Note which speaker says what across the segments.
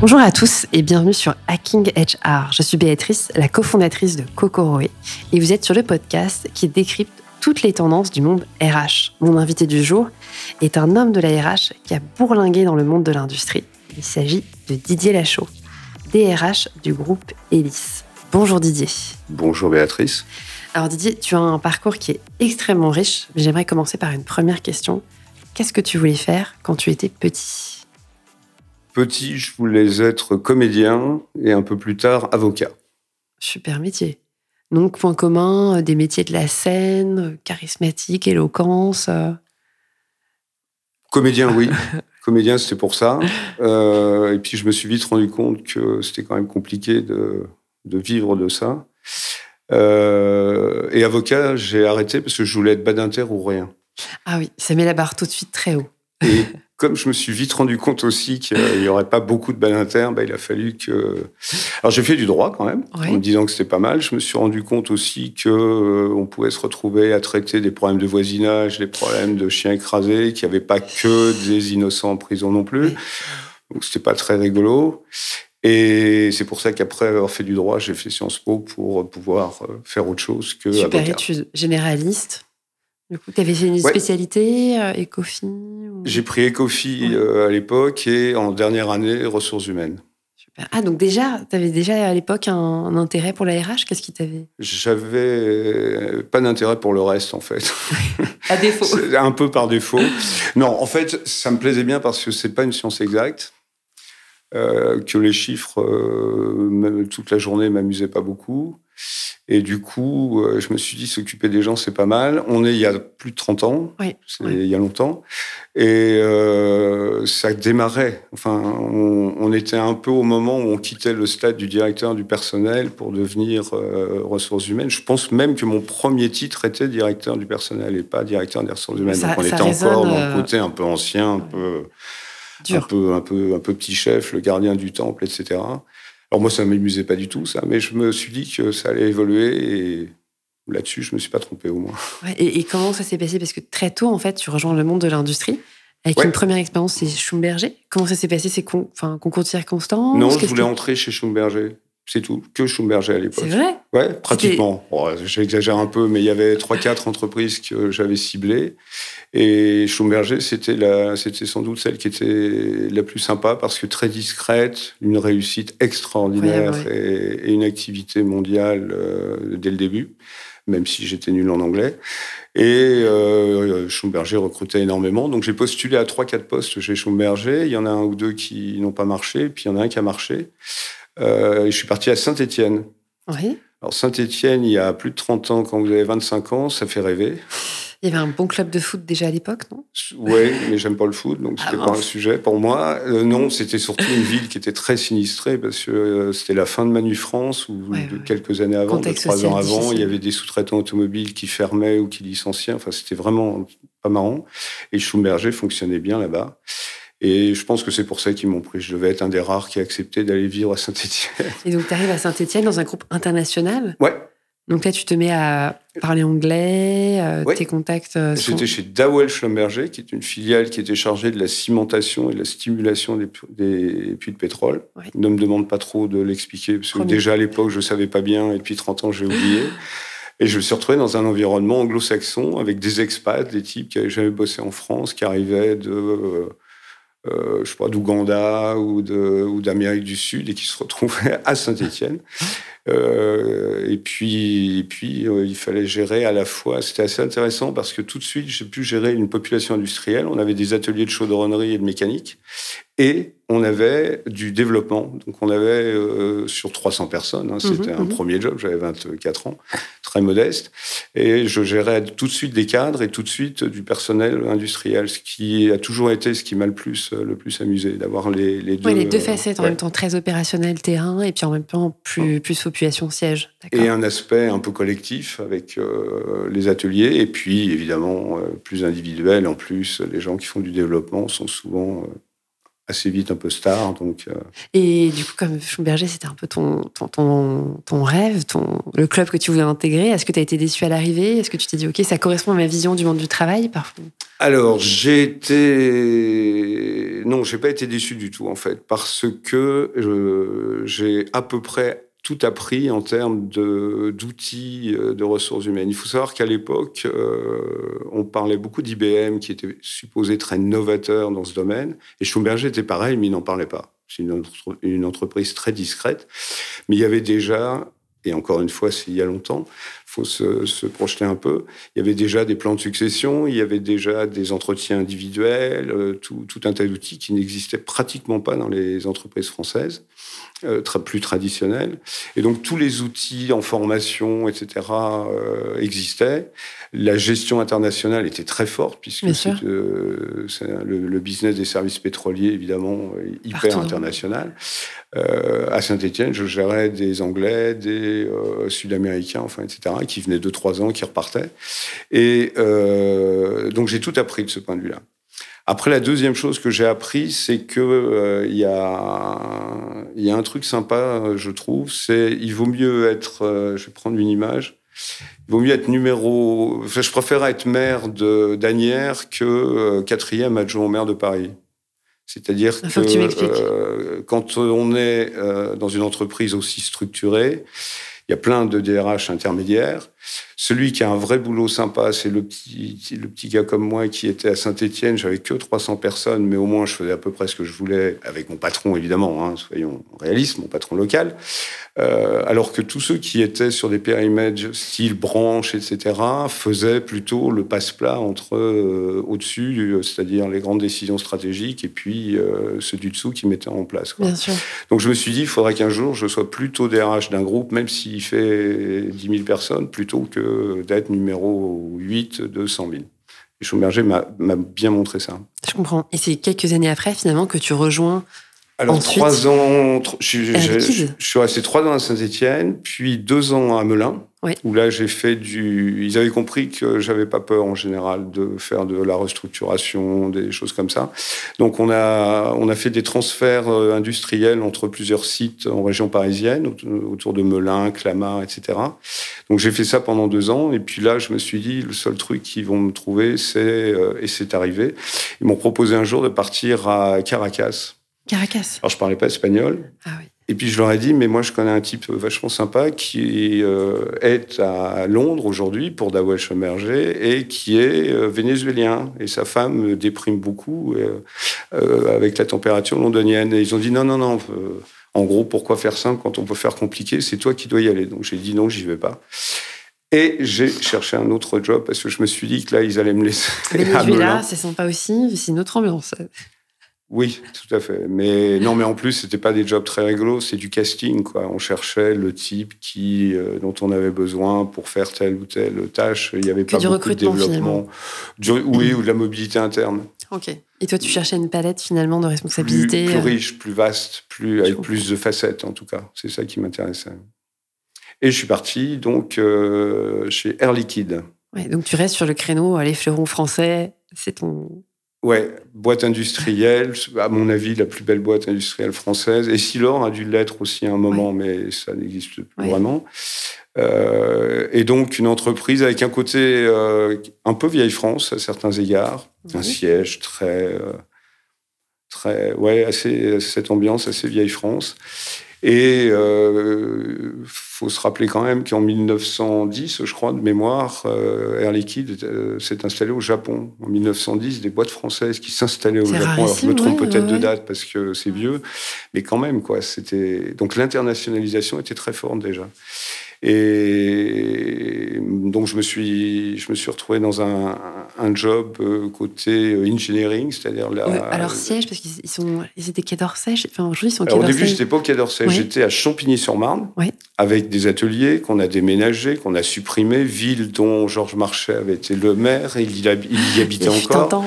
Speaker 1: Bonjour à tous et bienvenue sur Hacking HR. Je suis Béatrice, la cofondatrice de Kokoroe, et vous êtes sur le podcast qui décrypte toutes les tendances du monde RH. Mon invité du jour est un homme de la RH qui a bourlingué dans le monde de l'industrie. Il s'agit de Didier Lachaud, DRH du groupe Elis. Bonjour Didier.
Speaker 2: Bonjour Béatrice.
Speaker 1: Alors Didier, tu as un parcours qui est extrêmement riche, mais j'aimerais commencer par une première question. Qu'est-ce que tu voulais faire quand tu étais petit?
Speaker 2: Petit, je voulais être comédien et un peu plus tard avocat.
Speaker 1: Super métier. Donc, point commun, euh, des métiers de la scène, euh, charismatique, éloquence. Euh.
Speaker 2: Comédien, oui. Comédien, c'était pour ça. et puis, je me suis vite rendu compte que c'était quand même compliqué de, vivre de ça. et avocat, j'ai arrêté parce que je voulais être badinter ou rien.
Speaker 1: Ah oui, ça met la barre tout de suite très haut.
Speaker 2: Et comme je me suis vite rendu compte aussi qu'il n'y aurait pas beaucoup de badinter, bah, il a fallu que. Alors j'ai fait du droit quand même, en me disant que c'était pas mal. Je me suis rendu compte aussi que euh, on pouvait se retrouver à traiter des problèmes de voisinage, des problèmes de chiens écrasés, qu'il n'y avait pas que des innocents en prison non plus. Donc c'était pas très rigolo. Et c'est pour ça qu'après avoir fait du droit, j'ai fait Sciences Po pour pouvoir euh, faire autre chose que.
Speaker 1: Super étude généraliste. Du coup, tu avais fait une spécialité, euh, Ecofi
Speaker 2: J'ai pris Ecofi euh, à l'époque et en dernière année, ressources humaines.
Speaker 1: Super. Ah, donc déjà, tu avais déjà à l'époque un, intérêt pour la RH Qu'est-ce qui t'avait?
Speaker 2: J'avais pas d'intérêt pour le reste, en fait.
Speaker 1: à défaut.
Speaker 2: un peu par défaut. Non, en fait, ça me plaisait bien parce que c'est pas une science exacte. Euh, que les chiffres, euh, toute la journée, m'amusaient pas beaucoup. Et du coup, euh, je me suis dit, s'occuper des gens, c'est pas mal. On est il y a plus de 30 ans,
Speaker 1: oui,
Speaker 2: il y a longtemps. Et ça démarrait. Enfin, on, était un peu au moment où on quittait le stade du directeur du personnel pour devenir ressources humaines. Je pense même que mon premier titre était directeur du personnel et pas directeur des ressources humaines. Donc on était encore dans le côté un peu ancien, un peu, un peu, un peu, un peu petit chef, le gardien du temple, etc. Alors moi, ça ne m'amusait pas du tout, ça, mais je me suis dit que ça allait évoluer et là-dessus, je ne me suis pas trompé au moins.
Speaker 1: et, comment ça s'est passé? Parce que très tôt, en fait, tu rejoins le monde de l'industrie. Avec une première expérience, c'est Schumberger. Comment ça s'est passé? C'est con, concours de circonstances?
Speaker 2: Non, je voulais entrer chez Schumberger. C'est tout, que Schumberger à l'époque.
Speaker 1: C'est vrai
Speaker 2: Ouais, pratiquement. J'exagère un peu, mais il y avait 3-4 entreprises que j'avais ciblées. Et Schumberger, c'était sans doute celle qui était la plus sympa parce que très discrète, une réussite extraordinaire Et, une activité mondiale euh, dès le début, même si j'étais nul en anglais. Et euh, Schumberger recrutait énormément. Donc j'ai postulé à 3-4 postes chez Schumberger. Il y en a un ou deux qui n'ont pas marché, puis il y en a un qui a marché. Euh, je suis parti à Saint-Étienne.
Speaker 1: Oui.
Speaker 2: Alors Saint-Étienne, il y a plus de 30 ans, quand vous avez 25 ans, ça fait rêver.
Speaker 1: Il y avait un bon club de foot déjà à l'époque, non?
Speaker 2: Oui, mais j'aime pas le foot, donc c'était ah, pas un sujet pour moi. Euh, non, c'était surtout une ville qui était très sinistrée parce que euh, c'était la fin de Manu France ou quelques années avant, trois ans avant, il y avait des sous-traitants automobiles qui fermaient ou qui licenciaient. Enfin, c'était vraiment pas marrant. Et Schumberger fonctionnait bien là-bas. Et je pense que c'est pour ça qu'ils m'ont pris. Je devais être un des rares qui a accepté d'aller vivre à Saint-Etienne.
Speaker 1: Et donc, tu arrives à Saint-Etienne dans un groupe international
Speaker 2: Ouais.
Speaker 1: Donc là, tu te mets à parler anglais, euh, tes contacts. Euh,
Speaker 2: J'étais chez Dawel Schlumberger, qui est une filiale qui était chargée de la cimentation et de la stimulation des, puits de pétrole. Ne me demande pas trop de l'expliquer, parce que déjà à l'époque, je ne savais pas bien, et depuis 30 ans, j'ai oublié. Et je me suis retrouvé dans un environnement anglo-saxon avec des expats, des types qui n'avaient jamais bossé en France, qui arrivaient de. Euh, je sais pas, d'Ouganda ou d'Amérique du Sud et qui se retrouvaient à Saint-Étienne. Euh, et puis, et puis euh, il fallait gérer à la fois. C'était assez intéressant parce que tout de suite, j'ai pu gérer une population industrielle. On avait des ateliers de chaudronnerie et de mécanique. Et on avait du développement. Donc, on avait euh, sur 300 personnes. Hein, c'était mhm, un mhm. premier job. J'avais 24 ans, très modeste. Et je gérais tout de suite des cadres et tout de suite du personnel industriel, ce qui a toujours été ce qui m'a le plus, le plus amusé, d'avoir les, les, deux.
Speaker 1: les deux facettes en même temps, très opérationnel terrain et puis en même temps plus, plus population siège.
Speaker 2: Et un aspect un peu collectif avec euh, les ateliers et puis évidemment euh, plus individuel. En plus, les gens qui font du développement sont souvent assez vite un peu star. Donc, euh.
Speaker 1: Et du coup, comme Schumberger, c'était un peu ton, ton, ton, rêve, ton, le club que tu voulais intégrer. Est-ce que tu as été déçu à l'arrivée? Est-ce que tu t'es dit, OK, ça correspond à ma vision du monde du travail parfois?
Speaker 2: Alors, j'ai été. non, j'ai pas été déçu du tout en fait, parce que j'ai à peu près tout appris en termes d'outils de, de, ressources humaines. Il faut savoir qu'à l'époque, on parlait beaucoup d'IBM qui était supposé très novateur dans ce domaine, et Schlumberger était pareil, mais il n'en parlait pas. C'est une, une, entreprise très discrète, mais il y avait déjà et encore une fois, c'est il y a longtemps, faut se, se, projeter un peu. Il y avait déjà des plans de succession, il y avait déjà des entretiens individuels, euh, tout, tout un tas d'outils qui n'existaient pratiquement pas dans les entreprises françaises, euh, plus traditionnelles. Et donc tous les outils en formation, etc., euh, existaient. La gestion internationale était très forte, puisque euh, le, le, business des services pétroliers, évidemment, hyper international. Euh, à Saint-Étienne, je gérais des Anglais, des euh, Sud-Américains, enfin, etc., qui venaient de trois ans, qui repartaient. Et euh, donc j'ai tout appris de ce point de vue-là. Après, la deuxième chose que j'ai appris, c'est que il y, a, y a un truc sympa, je trouve, c'est il vaut mieux être, je vais prendre une image, il vaut mieux être numéro. Enfin, je préfère être maire de d'Anières que quatrième adjoint au maire de Paris. C'est-à-dire que, euh, quand on est euh, dans une entreprise aussi structurée, il y a plein de DRH intermédiaires. Celui qui a un vrai boulot sympa, c'est le petit, le petit gars comme moi qui était à Saint-Etienne. J'avais que 300 personnes, mais au moins je faisais à peu près ce que je voulais, avec mon patron évidemment, hein, soyons réalistes, mon patron local. Euh, alors que tous ceux qui étaient sur des périmètres style branche, etc., faisaient plutôt le passe-plat entre euh, au-dessus, c'est-à-dire les grandes décisions stratégiques, et puis euh, ceux du dessous qui mettaient en place. Quoi. Bien sûr. Donc je me suis dit, il faudrait qu'un jour je sois plutôt DRH d'un groupe, même s'il fait 10 000 personnes, plutôt que d'être numéro 8 de 100 000. Et Schumberger m'a bien montré ça.
Speaker 1: Je comprends. Et c'est quelques années après, finalement, que tu rejoins
Speaker 2: alors, trois ans, je, suis resté trois ans à Saint-Etienne, puis deux ans à Melun, où là, j'ai fait du. Ils avaient compris que j'avais pas peur, en général, de faire de la restructuration, des choses comme ça. Donc, on a, on a fait des transferts euh, industriels entre plusieurs sites en région parisienne, autour de Melun, Clamart, etc. Donc, j'ai fait ça pendant deux ans. Et puis là, je me suis dit, le seul truc qu'ils vont me trouver, c'est. Euh, et c'est arrivé. Ils m'ont proposé un jour de partir à Caracas
Speaker 1: Caracas.
Speaker 2: Alors, je parlais pas espagnol. Ah oui. Et puis, je leur ai dit, mais moi, je connais un type vachement sympa qui euh, est à Londres aujourd'hui pour Dawel Schomerger et qui est euh, vénézuélien. Et sa femme déprime beaucoup euh, avec la température londonienne. Et ils ont dit, non, non, non. en gros, pourquoi faire simple quand on peut faire compliqué? C'est toi qui dois y aller. Donc, j'ai dit, non, j'y vais pas. Et j'ai cherché un autre job parce que je me suis dit que là, ils allaient me laisser.
Speaker 1: Venezuela, c'est sympa aussi, c'est une autre ambiance.
Speaker 2: Oui, tout à fait. Mais non, mais en plus, c'était pas des jobs très rigolos, c'est du casting, quoi. On cherchait le type qui, euh, dont on avait besoin pour faire telle ou telle tâche. Il y avait pas du beaucoup de développement. oui, ou de la mobilité interne.
Speaker 1: Ok. Et toi, tu cherchais une palette finalement de responsabilités
Speaker 2: plus, plus, euh, riche, plus vaste, plus avec plus de facettes en tout cas. C'est ça qui m'intéressait. Et je suis parti donc euh, chez Air Liquide.
Speaker 1: Ouais, donc tu restes sur le créneau, les fleurons français, c'est ton
Speaker 2: Ouais, boîte industrielle, à mon avis, la plus belle boîte industrielle française. Et Silor a dû l'être aussi à un moment, mais ça n'existe plus vraiment. Euh, et donc, une entreprise avec un côté euh, un peu vieille France à certains égards, un siège très, euh, très, ouais, assez, cette ambiance assez vieille France. Et il euh, faut se rappeler quand même qu'en 1910, je crois, de mémoire, euh, Air Liquide euh, s'est installé au Japon. En 1910, des boîtes françaises qui s'installaient au Japon. Alors, je me trompe peut-être de date parce que c'est vieux, mais quand même, quoi. C'était donc l'internationalisation était très forte déjà. Et donc, je me suis, je me suis retrouvé dans un, un job euh, côté euh, engineering, c'est-à-dire là.
Speaker 1: alors, siège, parce qu'ils sont, ils étaient Quai d'Orsay. Enfin, aujourd'hui, ils sont
Speaker 2: Quai Au début, j'étais pas au Quai d'Orsay. J'étais à Champigny-sur-Marne, avec des ateliers qu'on a déménagés, qu'on a supprimés, ville dont Georges Marchais avait été le maire, et il y, il y habitait encore.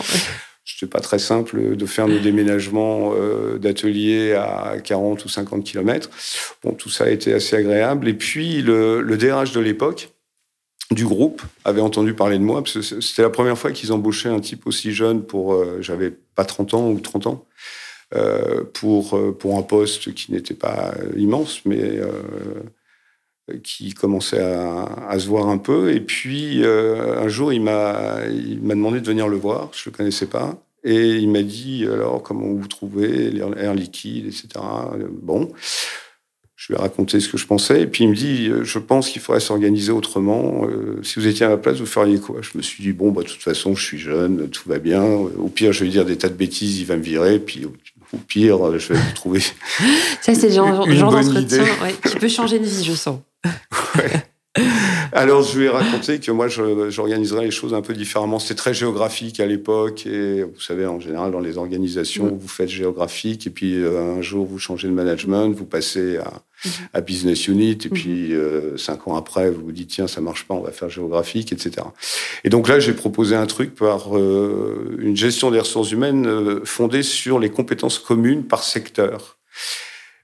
Speaker 2: C'était pas très simple de faire nos déménagements euh, d'ateliers à 40 ou 50 km. Bon, tout ça a été assez agréable. Et puis, le, le DRH de l'époque, du groupe avait entendu parler de moi, parce que c'était la première fois qu'ils embauchaient un type aussi jeune pour, euh, j'avais pas 30 ans ou 30 ans, euh, pour, euh, pour un poste qui n'était pas immense, mais qui commençait à, à, se voir un peu. Et puis, un jour, il m'a demandé de venir le voir, je le connaissais pas. Et il m'a dit, alors, comment vous trouvez l'air liquide, etc. Bon, je lui ai raconté ce que je pensais. Et puis il me dit, je pense qu'il faudrait s'organiser autrement. si vous étiez à ma place, vous feriez quoi? Je me suis dit, bon, bah, de toute façon, je suis jeune, tout va bien. Au pire, je vais dire des tas de bêtises, il va me virer. Puis au pire, je vais trouver.
Speaker 1: Ça, c'est le genre, genre d'entretien qui peut changer une vie, je sens.
Speaker 2: Alors, je lui ai raconté que moi, j'organiserais les choses un peu différemment. C'était très géographique à l'époque. Et vous savez, en général, dans les organisations, mm. vous faites géographique. Et puis, euh, un jour, vous changez de management, vous passez à, mm-hmm. business unit. Et mm-hmm. puis, euh, cinq ans après, vous vous dites, tiens, ça marche pas, on va faire géographique, etc. Et donc là, j'ai proposé un truc par euh, une gestion des ressources humaines fondée sur les compétences communes par secteur.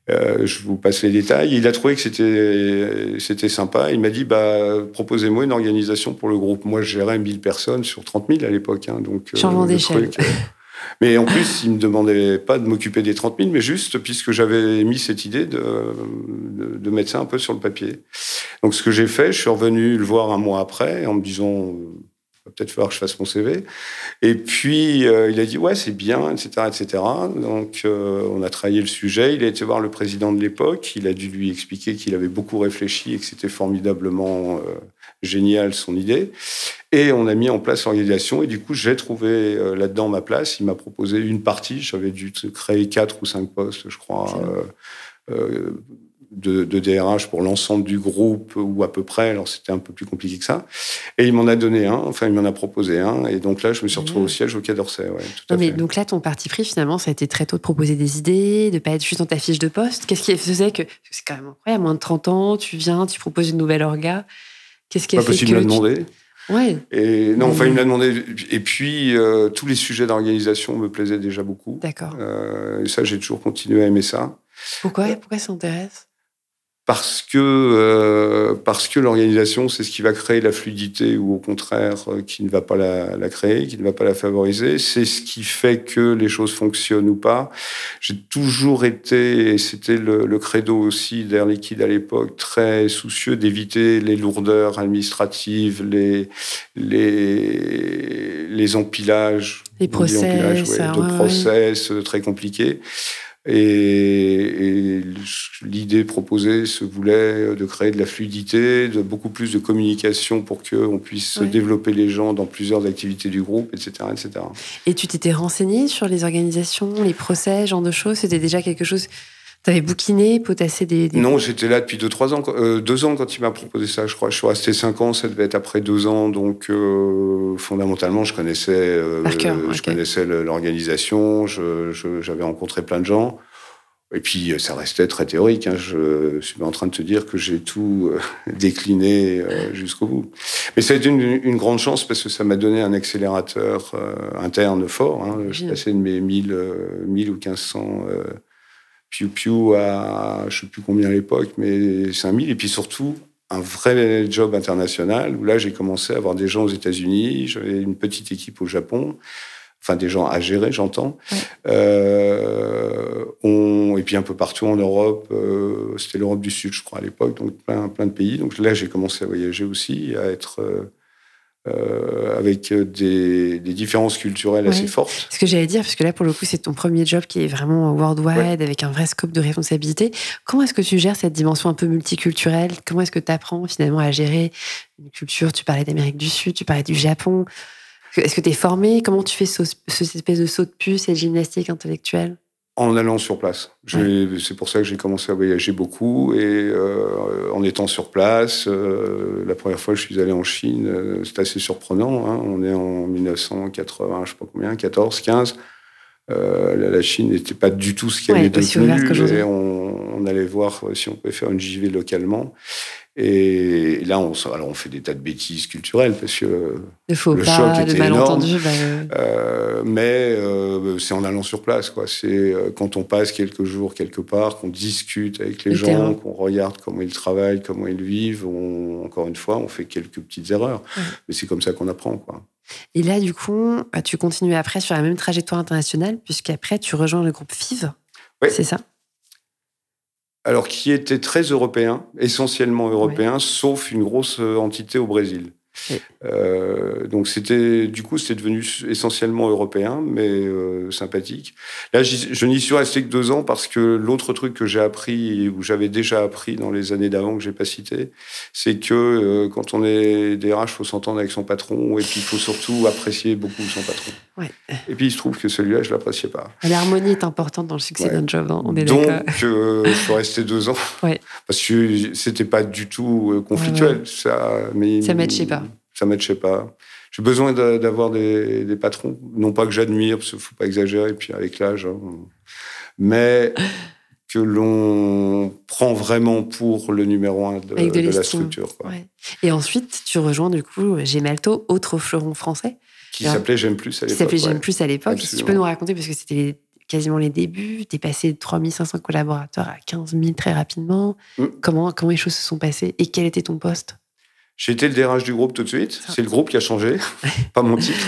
Speaker 2: Euh, je vous passe les détails. Il a trouvé que c'était c'était sympa. Il m'a dit bah proposez-moi une organisation pour le groupe. Moi, je gérais 1000 personnes sur 30 000 à l'époque, hein, donc.
Speaker 1: Euh, Changement d'échelle.
Speaker 2: Mais en plus, il me demandait pas de m'occuper des 30 000, mais juste puisque j'avais mis cette idée de, de, de, mettre ça un peu sur le papier. Donc, ce que j'ai fait, je suis revenu le voir un mois après en me disant peut-être falloir que je fasse mon CV. Et puis, euh, il a dit, ouais, c'est bien, etc., etc. Donc, euh, on a travaillé le sujet. Il a été voir le président de l'époque. Il a dû lui expliquer qu'il avait beaucoup réfléchi et que c'était formidablement euh, génial son idée. Et on a mis en place l'organisation. Et du coup, j'ai trouvé là-dedans ma place. Il m'a proposé une partie. J'avais dû créer quatre ou cinq postes, je crois de, DRH pour l'ensemble du groupe ou à peu près. Alors c'était un peu plus compliqué que ça. Et il m'en a donné un, enfin il m'en a proposé un. Et donc là, je me suis retrouvé au siège au Quai d'Orsay.
Speaker 1: mais donc là, ton parti pris finalement, ça a été très tôt de proposer des idées, de pas être juste dans ta fiche de poste. Qu'est-ce qui faisait que c'est quand même incroyable, à moins de 30 ans, tu viens, tu proposes une nouvelle orga. Qu'est-ce qui a
Speaker 2: pas
Speaker 1: fait
Speaker 2: possible
Speaker 1: que
Speaker 2: de demander.
Speaker 1: Ouais.
Speaker 2: Et non, enfin, il me l'a demandé. Et puis, euh, tous les sujets d'organisation me plaisaient déjà beaucoup.
Speaker 1: D'accord.
Speaker 2: Euh, et ça, j'ai toujours continué à aimer ça.
Speaker 1: Pourquoi? Pourquoi ça t'intéresse?
Speaker 2: Parce que euh, parce que l'organisation c'est ce qui va créer la fluidité ou au contraire euh, qui ne va pas la, créer, qui ne va pas la favoriser. C'est ce qui fait que les choses fonctionnent ou pas. J'ai toujours été, et c'était le, credo aussi d'Air Liquide à l'époque, très soucieux d'éviter les lourdeurs administratives, les les les empilages,
Speaker 1: les process,
Speaker 2: de process très compliqués. Et, l'idée proposée se voulait de créer de la fluidité, de beaucoup plus de communication pour qu'on puisse développer les gens dans plusieurs activités du groupe, etc. etc.
Speaker 1: Et tu t'étais renseigné sur les organisations, les procès, genre de choses? C'était déjà quelque chose T'avais bouquiné, potassé des,
Speaker 2: Non, j'étais là depuis 2-3 ans. Euh, deux ans quand il m'a proposé ça, je crois. Je suis resté 5 ans, ça devait être après 2 ans. Donc, euh, fondamentalement, je connaissais, euh, je connaissais l'organisation, j'avais rencontré plein de gens. Et puis, ça restait très théorique. Hein. Je suis en train de te dire que j'ai tout décliné jusqu'au bout. Mais ça a été une, grande chance parce que ça m'a donné un accélérateur interne fort. Hein. Je passé de mes 1000, 1000 ou 1500 Piu Piu à, je sais plus combien à l'époque, mais 5000. Et puis surtout, un vrai job international où là, j'ai commencé à avoir des gens aux États-Unis, j'avais une petite équipe au Japon, enfin des gens à gérer, j'entends. Euh, et puis un peu partout en Europe, euh, c'était l'Europe du Sud, je crois, à l'époque, donc plein, plein de pays. Donc là, j'ai commencé à voyager aussi, à être. Euh, euh, avec euh, des, différences culturelles assez fortes.
Speaker 1: Ce que j'allais dire, parce que là, pour le coup, c'est ton premier job qui est vraiment worldwide, avec un vrai scope de responsabilité. Comment est-ce que tu gères cette dimension un peu multiculturelle? Comment est-ce que tu apprends finalement à gérer une culture? Tu parlais d'Amérique du Sud, tu parlais du Japon. Est-ce que tu es formé Comment tu fais ce, cette espèce de saut de puce, cette gymnastique intellectuelle?
Speaker 2: En allant sur place. C'est pour ça que j'ai commencé à voyager beaucoup et euh, en étant sur place. Euh, la première fois que je suis allé en Chine, euh, c'est assez surprenant. Hein. On est en 1980, je sais pas combien, 14, 15. la Chine n'était pas du tout ce qu'elle est devenue. On, on, allait voir si on pouvait faire une JV localement. Et là, on, alors on fait des tas de bêtises culturelles parce que
Speaker 1: le, faux le choc était énorme. Bah,
Speaker 2: euh, mais euh, c'est en allant sur place, quoi. C'est euh, quand on passe quelques jours quelque part, qu'on discute avec les gens, qu'on regarde comment ils travaillent, comment ils vivent. encore une fois, on fait quelques petites erreurs, mais c'est comme ça qu'on apprend, quoi.
Speaker 1: Et là, du coup, tu continues après sur la même trajectoire internationale, puisqu'après, tu rejoins le groupe FIV. Oui. C'est ça?
Speaker 2: Alors qui était très européen, essentiellement européen, sauf une grosse euh, entité au Brésil. Euh, donc c'était, du coup, c'était devenu essentiellement européen, mais euh, sympathique. Là, je n'y suis resté que deux ans parce que l'autre truc que j'ai appris ou j'avais déjà appris dans les années d'avant que j'ai pas cité, c'est que euh, quand on est DRH, il faut s'entendre avec son patron et puis il faut surtout apprécier beaucoup son patron. Et puis il se trouve que celui-là, je l'appréciais pas.
Speaker 1: L'harmonie est importante dans le succès d'un job, on est
Speaker 2: Donc, je suis resté deux ans parce que c'était pas du tout conflictuel. Ça, mais
Speaker 1: ça matchait pas
Speaker 2: ça ne matchait pas. J'ai besoin d'avoir des, patrons, non pas que j'admire, parce qu'il ne faut pas exagérer, puis avec l'âge, hein. mais que l'on prend vraiment pour le numéro un de, la structure.
Speaker 1: Et ensuite, tu rejoins du coup Gemalto, autre fleuron français.
Speaker 2: Qui s'appelait J'aime plus à l'époque.
Speaker 1: Qui s'appelait J'aime plus à l'époque. tu peux nous raconter, parce que c'était quasiment les débuts, tu es passé de 3500 collaborateurs à 15 000 très rapidement. Mm. Comment, comment les choses se sont passées et quel était ton poste?
Speaker 2: J'ai été le DRH du groupe tout de suite. C'est le groupe qui a changé, pas mon titre.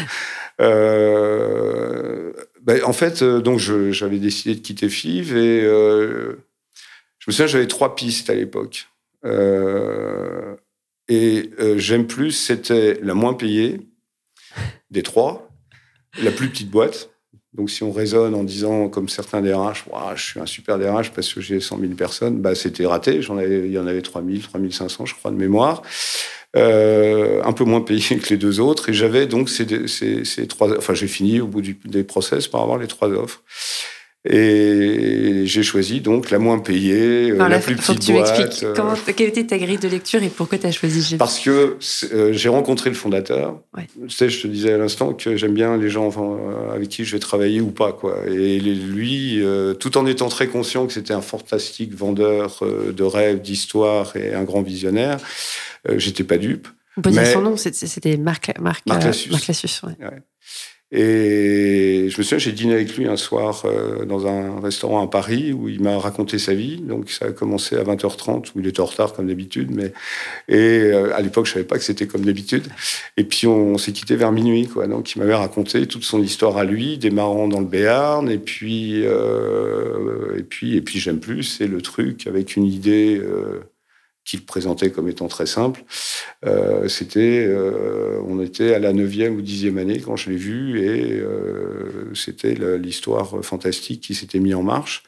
Speaker 2: Euh, ben, en fait, euh, donc j'avais décidé de quitter FIV et euh, je me souviens, j'avais trois pistes à l'époque. et j'aime plus, c'était la moins payée des trois, la plus petite boîte. Donc, si on raisonne en disant, comme certains DRH, je suis un super DRH parce que j'ai 100 000 personnes, bah, c'était raté. J'en avais, il y en avait 3 000, 3 500, je crois, de mémoire. Euh, un peu moins payé que les deux autres. Et j'avais donc ces, trois. Enfin, j'ai fini au bout des process par avoir les trois offres. Et j'ai choisi donc la moins payée, euh, la plus petite que tu boîte.
Speaker 1: Euh. Comment, quelle était ta grille de lecture et pourquoi tu as choisi
Speaker 2: Parce que j'ai rencontré le fondateur. Tu sais, je te disais à l'instant que j'aime bien les gens avec qui je vais travailler ou pas. Quoi. Et lui, tout en étant très conscient que c'était un fantastique vendeur de rêves, d'histoires et un grand visionnaire, euh, j'étais pas dupe.
Speaker 1: On peut dire son nom, c'était Marc, Marc, Marc
Speaker 2: Et je me souviens, j'ai dîné avec lui un soir euh, dans un restaurant à Paris où il m'a raconté sa vie. Donc ça a commencé à 20h30 où il était en retard comme d'habitude. Mais et euh, à l'époque, je savais pas que c'était comme d'habitude. Et puis on, s'est quitté vers minuit, quoi. Donc il m'avait raconté toute son histoire à lui, démarrant dans le Béarn. Et puis et puis et puis j'aime plus, c'est le truc avec une idée qu'il présentait comme étant très simple. Euh, c'était, euh, on était à la neuvième ou dixième année quand je l'ai vu et euh, c'était l'histoire fantastique qui s'était mise en marche.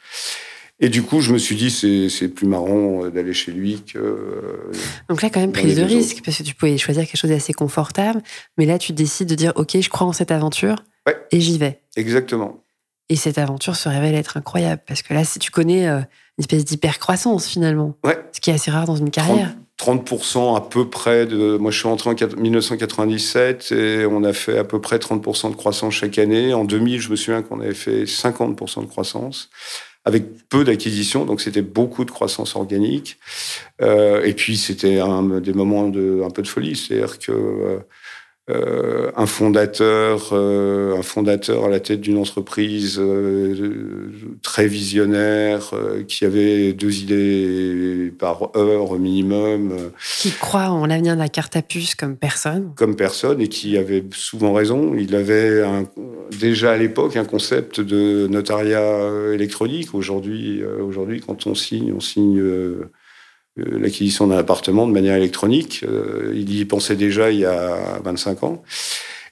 Speaker 2: Et du coup, je me suis dit, c'est plus marrant d'aller chez lui que.
Speaker 1: Donc là, quand même, prise de risque, parce que tu pouvais choisir quelque chose d'assez confortable, mais là, tu décides de dire, OK, je crois en cette aventure et j'y vais.
Speaker 2: Exactement.
Speaker 1: Et cette aventure se révèle être incroyable, parce que là, si tu connais une espèce d'hyper-croissance finalement.
Speaker 2: Ouais.
Speaker 1: Ce qui est assez rare dans une carrière.
Speaker 2: 30%, à peu près de. Moi, je suis entré en 1997 et on a fait à peu près 30% de croissance chaque année. En 2000, je me souviens qu'on avait fait 50% de croissance avec peu d'acquisitions, donc c'était beaucoup de croissance organique. Euh, et puis c'était des moments de un peu de folie, c'est-à-dire que euh, un fondateur, euh, un fondateur à la tête d'une entreprise euh, très visionnaire, qui avait deux idées par heure au minimum.
Speaker 1: Qui croit en l'avenir de la carte à puce comme personne.
Speaker 2: Comme personne et qui avait souvent raison. Il avait déjà à l'époque un concept de notariat électronique. Aujourd'hui, aujourd'hui, quand on signe, on signe l'acquisition d'un appartement de manière électronique. Euh, il y pensait déjà il y a 25 ans.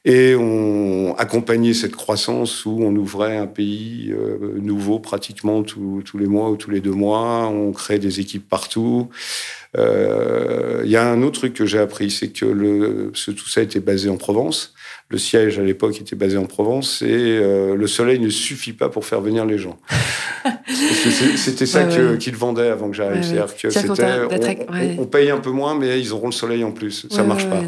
Speaker 2: Et on accompagnait cette croissance où on ouvrait un pays euh, nouveau pratiquement tous les mois ou tous les deux mois. On crée des équipes partout. Il y a un autre truc que j'ai appris, c'est que tout ça était basé en Provence. Le siège à l'époque était basé en Provence et le soleil ne suffit pas pour faire venir les gens. C'était ça qu'ils vendaient avant que j'arrive. C'est-à-dire que c'était, on, paye un peu moins, mais ils auront le soleil en plus. Ça marche pas.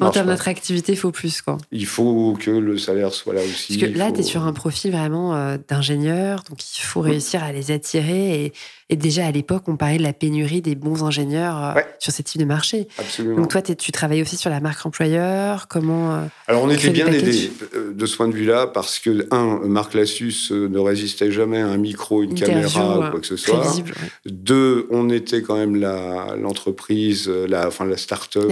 Speaker 1: en termes d'attractivité, il faut plus. Quoi.
Speaker 2: Il faut que le salaire soit là aussi.
Speaker 1: Parce que là, tu es sur un profil vraiment euh, d'ingénieur, donc il faut réussir à les attirer et et déjà, à l'époque, on parlait de la pénurie des bons ingénieurs euh, sur ces types de marché.
Speaker 2: Absolument.
Speaker 1: Donc, toi, tu travailles aussi sur la marque employeur. Comment. Euh,
Speaker 2: Alors, on était bien aidés euh, de ce point de vue-là parce que, un, Marc Lassus ne résistait jamais à un micro, une, caméra ou quoi que ce soit. Deux, on était quand même l'entreprise, la, enfin, la start-up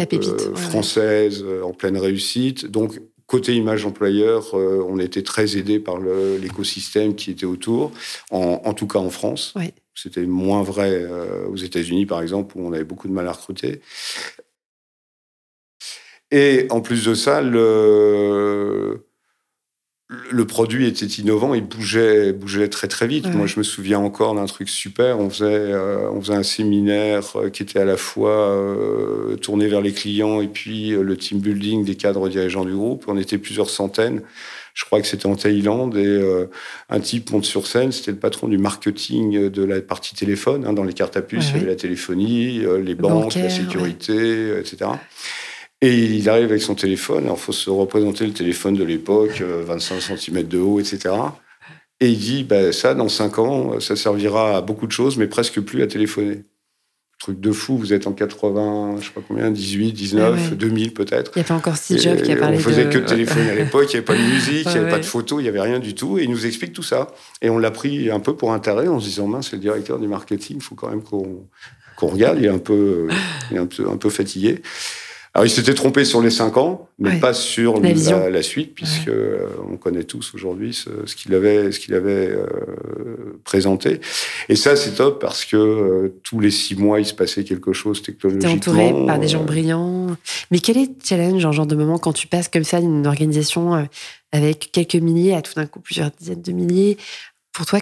Speaker 2: française en pleine réussite. Donc, Côté image employeur, on était très aidé par l'écosystème qui était autour, en, en, tout cas en France.
Speaker 1: Oui.
Speaker 2: C'était moins vrai euh, aux États-Unis, par exemple, où on avait beaucoup de mal à recruter. Et en plus de ça, le, le produit était innovant, il bougeait, bougeait très très vite. Moi, je me souviens encore d'un truc super. On faisait, euh, on faisait un séminaire euh, qui était à la fois euh, tourné vers les clients et puis le team building des cadres dirigeants du groupe. On était plusieurs centaines. Je crois que c'était en Thaïlande et un type monte sur scène. C'était le patron du marketing de la partie téléphone. Hein, dans les cartes à puce, il y avait la téléphonie, les banques, la sécurité, etc. Et il arrive avec son téléphone. Alors, il faut se représenter le téléphone de l'époque, 25 euh, cm de haut, etc. Et il dit, bah, ça, dans 5 ans, ça servira à beaucoup de choses, mais presque plus à téléphoner. Truc de fou, vous êtes en 80, je sais pas combien, 18, 19, 2000 peut-être.
Speaker 1: Il n'y a pas encore Steve Jobs qui a parlé.
Speaker 2: On faisait que de téléphoner à l'époque, il n'y avait pas de musique, il n'y avait pas de photos, il n'y avait rien du tout. Et il nous explique tout ça. Et on l'a pris un peu pour intérêt en se disant, mince, c'est le directeur du marketing, il faut quand même qu'on regarde, il est un peu, il est un peu, un peu fatigué. Alors, il s'était trompé sur les cinq ans, mais pas sur la, suite, puisque euh, on connaît tous aujourd'hui ce, qu'il avait, ce qu'il avait euh, présenté. Et ça, c'est top parce que euh, tous les six mois, il se passait quelque chose technologiquement.
Speaker 1: entouré par des gens brillants. Mais quel est le challenge en genre de moment quand tu passes comme ça d'une organisation avec quelques milliers à tout d'un coup plusieurs dizaines de milliers? Pour toi,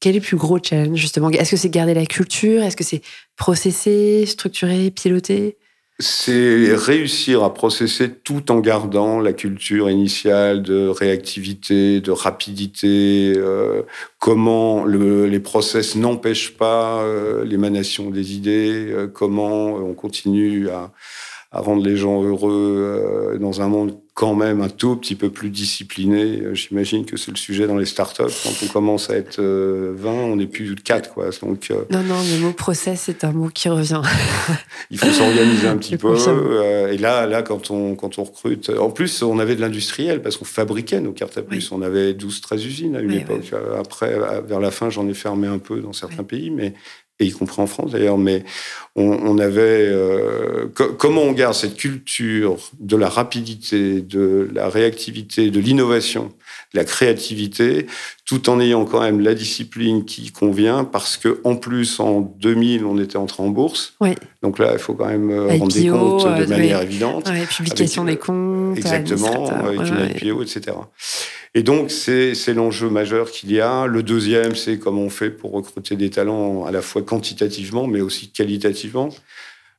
Speaker 1: quel est le plus gros challenge justement? Est-ce que c'est garder la culture? Est-ce que c'est processer, structurer, piloter?
Speaker 2: C'est réussir à processer tout en gardant la culture initiale de réactivité, de rapidité, euh, comment les process n'empêchent pas euh, l'émanation des idées, euh, comment on continue à, à rendre les gens heureux euh, dans un monde quand même un tout petit peu plus discipliné. Euh, j'imagine que c'est le sujet dans les startups. Quand on commence à être 20, euh, on n'est plus de 4. Quoi. Donc,
Speaker 1: non, non, le mot process, c'est un mot qui revient.
Speaker 2: il faut s'organiser un petit peu. et là, là quand, on, quand on recrute... En plus, on avait de l'industriel parce qu'on fabriquait nos cartes à puce. On avait 12-13 usines à une époque. Après, vers la fin, j'en ai fermé un peu dans certains pays, mais et y compris en France d'ailleurs, mais on, avait euh, comment on garde cette culture de la rapidité, de la réactivité, de l'innovation, de la créativité, tout en ayant quand même la discipline qui convient, parce que en plus en 2000 on était entré en bourse,
Speaker 1: oui.
Speaker 2: donc là il faut quand même euh, rendre des comptes de euh, manière évidente,
Speaker 1: ouais, publication des comptes,
Speaker 2: exactement, avec une IPO, etc. Et donc, c'est l'enjeu majeur qu'il y a. Le deuxième, c'est comment on fait pour recruter des talents à la fois quantitativement, mais aussi qualitativement.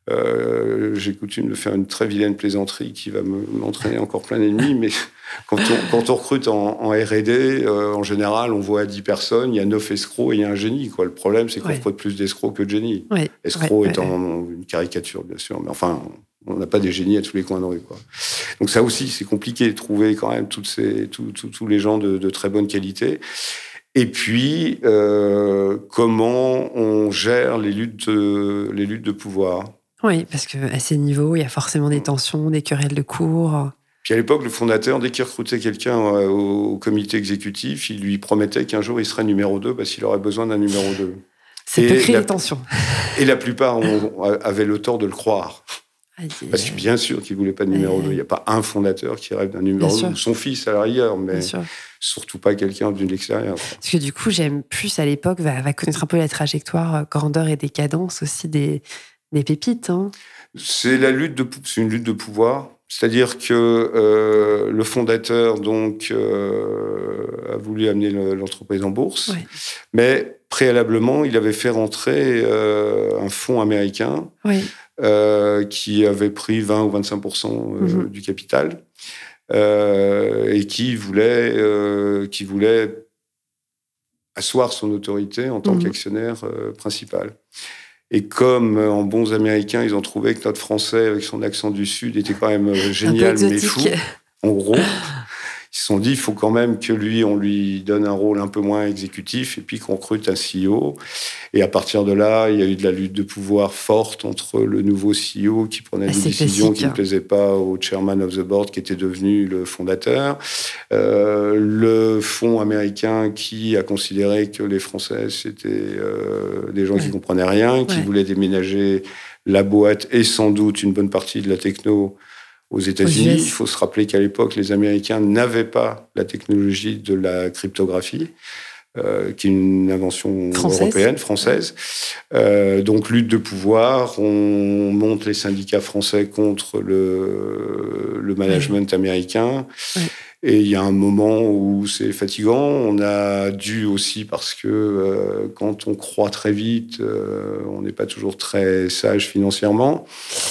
Speaker 2: Euh, J'ai coutume de faire une très vilaine plaisanterie qui va m'entraîner encore plein d'ennemis, mais quand on, quand on, recrute en, en R&D, euh, en général, on voit 10 personnes, il y a 9 escrocs et il y a un génie. Quoi. Le problème, c'est qu'on recrute plus d'escrocs que de génies.
Speaker 1: Ouais.
Speaker 2: Escrocs étant une caricature, bien sûr, mais enfin, on n'a pas des génies à tous les coins de rue. Quoi. Donc ça aussi, c'est compliqué de trouver quand même toutes ces, tous les gens de, très bonne qualité. Et puis, euh, comment on gère les luttes, les luttes de pouvoir?
Speaker 1: Oui, parce qu'à ces niveaux, il y a forcément des tensions, des querelles de cours.
Speaker 2: Puis à l'époque, le fondateur, dès qu'il recrutait quelqu'un euh, au comité exécutif, il lui promettait qu'un jour il serait numéro 2 parce qu'il aurait besoin d'un numéro 2.
Speaker 1: Ça peut créer des tensions.
Speaker 2: Et la plupart avaient le tort de le croire. Parce que bien sûr qu'il ne voulait pas de numéro 2. Il n'y a pas un fondateur qui rêve d'un numéro 2, son fils à l'arrière, mais surtout pas quelqu'un d'une extérieur.
Speaker 1: Parce que du coup, j'aime plus à l'époque, va, va, connaître un peu la trajectoire, euh, grandeur et décadence aussi des, des pépites. Hein.
Speaker 2: C'est la lutte de, c'est une lutte de pouvoir. C'est-à-dire que euh, le fondateur donc euh, a voulu amener l'entreprise en bourse, mais préalablement, il avait fait rentrer un fonds américain
Speaker 1: oui.
Speaker 2: Euh, qui avait pris 20 ou 25 euh, mhm. du capital euh, et qui voulait, qui voulait asseoir son autorité en tant mhm. qu'actionnaire principal. Et comme en bons Américains, ils ont trouvé que notre Français, avec son accent du Sud, était quand même génial mais fou, en gros, ils se sont dit, il faut quand même que lui, on lui donne un rôle un peu moins exécutif et puis qu'on recrute un CEO. Et à partir de là, il y a eu de la lutte de pouvoir forte entre le nouveau CEO qui prenait des décisions qui ne plaisaient pas au chairman of the board qui était devenu le fondateur, euh, le fonds américain qui a considéré que les Français c'était euh, des gens qui comprenaient rien, qui voulaient déménager la boîte et sans doute une bonne partie de la techno aux États-Unis. Il faut se rappeler qu'à l'époque, les Américains n'avaient pas la technologie de la cryptographie. euh, qui est une invention européenne, française. Euh, donc lutte de pouvoir, on monte les syndicats français contre le, le management américain. Et il y a un moment où c'est fatigant. On a dû aussi parce que euh, quand on croit très vite, on n'est pas toujours très sage financièrement.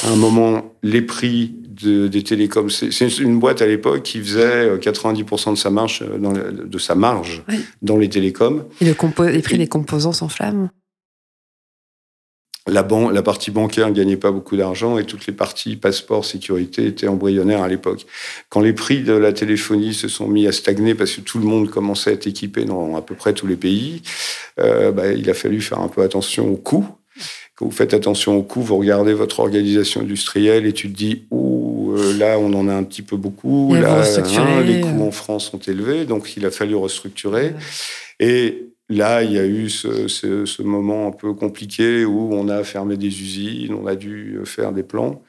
Speaker 2: À un moment, les prix des télécoms. C'est une boîte à l'époque qui faisait 90% euh, de sa marge, euh, dans de sa marge dans les télécoms.
Speaker 1: Et le les prix des composants s'enflamment
Speaker 2: la, la partie bancaire ne gagnait pas beaucoup d'argent et toutes les parties passeport, sécurité étaient embryonnaires à l'époque. Quand les prix de la téléphonie se sont mis à stagner parce que tout le monde commençait à être équipé dans à peu près tous les pays, euh, bah, il a fallu faire un peu attention aux coûts. Quand vous faites attention aux coûts, vous regardez votre organisation industrielle et tu te dis, euh, là, on en a un petit peu beaucoup. Là, hein, les coûts en France sont élevés, donc il a fallu restructurer. Et là, il y a eu ce, ce, moment un peu compliqué où on a fermé des usines, on a dû faire des plans.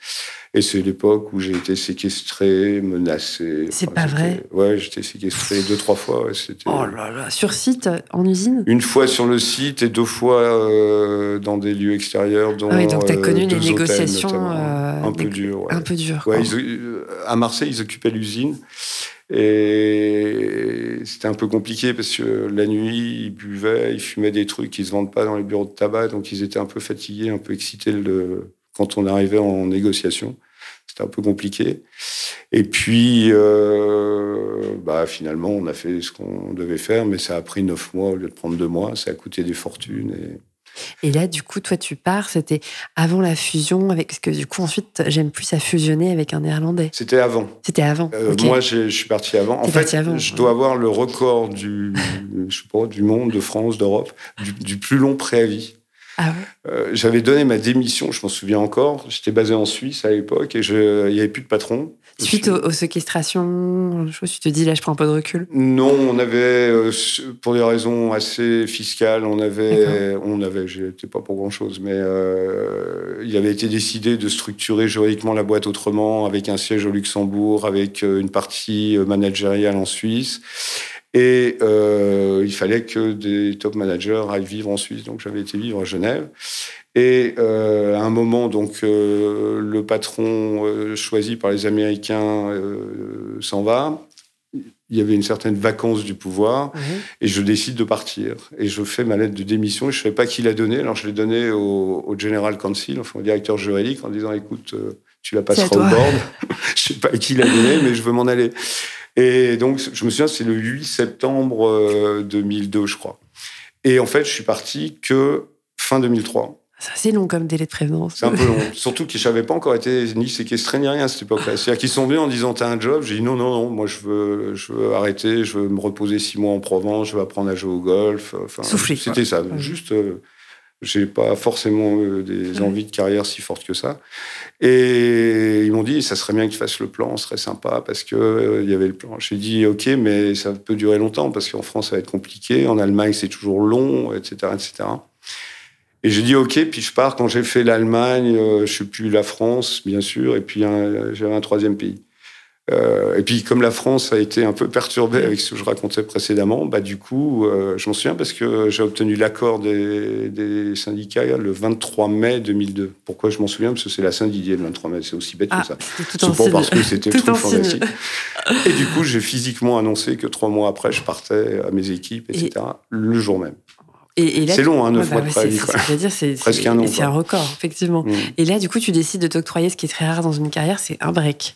Speaker 2: Et c'est l'époque où j'ai été séquestré, menacé.
Speaker 1: C'est pas vrai
Speaker 2: Ouais, j'étais séquestré deux, trois fois.
Speaker 1: oh là là, sur site, en usine?
Speaker 2: Une fois sur le site et deux fois euh, dans des lieux extérieurs. Dont,
Speaker 1: ah oui, donc tu as connu des négociations
Speaker 2: euh, un peu dures.
Speaker 1: Un peu dures.
Speaker 2: Ouais, à Marseille, ils occupaient l'usine. Et c'était un peu compliqué parce que la nuit, ils buvaient, ils fumaient des trucs qui se vendent pas dans les bureaux de tabac, donc ils étaient un peu fatigués, un peu excités quand on arrivait en négociation. C'était un peu compliqué. Et puis, euh, bah, finalement, on a fait ce qu'on devait faire, mais ça a pris neuf mois au lieu de prendre deux mois. Ça a coûté des fortunes.
Speaker 1: Et là, du coup, toi, tu pars, c'était avant la fusion, avec parce que du coup, ensuite, j'aime plus à fusionner avec un néerlandais.
Speaker 2: C'était avant.
Speaker 1: C'était avant.
Speaker 2: Euh, moi, je suis parti avant. En fait, je dois avoir le record du, je sais pas, du monde, de France, d'Europe, du, plus long préavis.
Speaker 1: Ah
Speaker 2: euh, J'avais donné ma démission, je m'en souviens encore. J'étais basé en Suisse à l'époque et il n'y avait plus de patron.
Speaker 1: Suite aux, séquestrations, je tu te dis là, je prends un peu de recul.
Speaker 2: Non, on avait, euh, pour des raisons assez fiscales, on avait, on avait, j'étais pas pour grand chose, mais euh, il avait été décidé de structurer juridiquement la boîte autrement, avec un siège au Luxembourg, avec une partie managériale en Suisse. Et euh, il fallait que des top managers aillent vivre en Suisse. Donc j'avais été vivre à Genève. Et euh, à un moment, donc euh, le patron choisi par les Américains s'en va. Il y avait une certaine vacance du pouvoir et je décide de partir. Et je fais ma lettre de démission et je ne savais pas qui l'a donnée. Alors je l'ai donnée au, General Counsel, enfin au directeur juridique, en disant écoute, tu la passeras au board. je ne sais pas qui l'a donnée, mais je veux m'en aller. Et donc, je me souviens, c'est le 8 septembre 2002, euh, je crois. Et en fait, je suis parti que fin 2003.
Speaker 1: C'est assez long comme délai de prévenance.
Speaker 2: C'est un peu long. Surtout que je n'avais pas encore été ni séquestré ni rien à cette époque-là. C'est-à-dire qu'ils sont venus en disant T'as un job? J'ai dit Non, non, non, moi je veux, je veux arrêter, je veux me reposer six mois en Provence, je veux apprendre à jouer au golf. Enfin, C'était ça. Juste. Euh, j'ai pas forcément euh, des envies de carrière si fortes que ça. Et ils m'ont dit, ça serait bien que tu fasses le plan, ce serait sympa parce que euh, il y avait le plan. J'ai dit, ok, mais ça peut durer longtemps parce qu'en France ça va être compliqué, en Allemagne c'est toujours long, etc., etc. Et j'ai dit ok, puis je pars. Quand j'ai fait l'Allemagne, euh, je suis plus la France, bien sûr, et puis j'avais un troisième pays. Euh, et puis, comme la France a été un peu perturbée avec ce que je racontais précédemment, bah, du coup, euh, je m'en souviens parce que j'ai obtenu l'accord des, des, syndicats le 23 mai 2002. Pourquoi je m'en souviens? Parce que c'est la Saint-Didier le 23 mai, c'est aussi bête que ah, ça. C'est pas parce que c'était tout fantastique. Et du coup, j'ai physiquement annoncé que trois mois après, je partais à mes équipes, etc., le jour même. C'est long, hein, neuf mois de préavis.
Speaker 1: C'est presque un an. C'est un record, effectivement. Mm. Et là, du coup, tu décides de t'octroyer ce qui est très rare dans une carrière, c'est un break.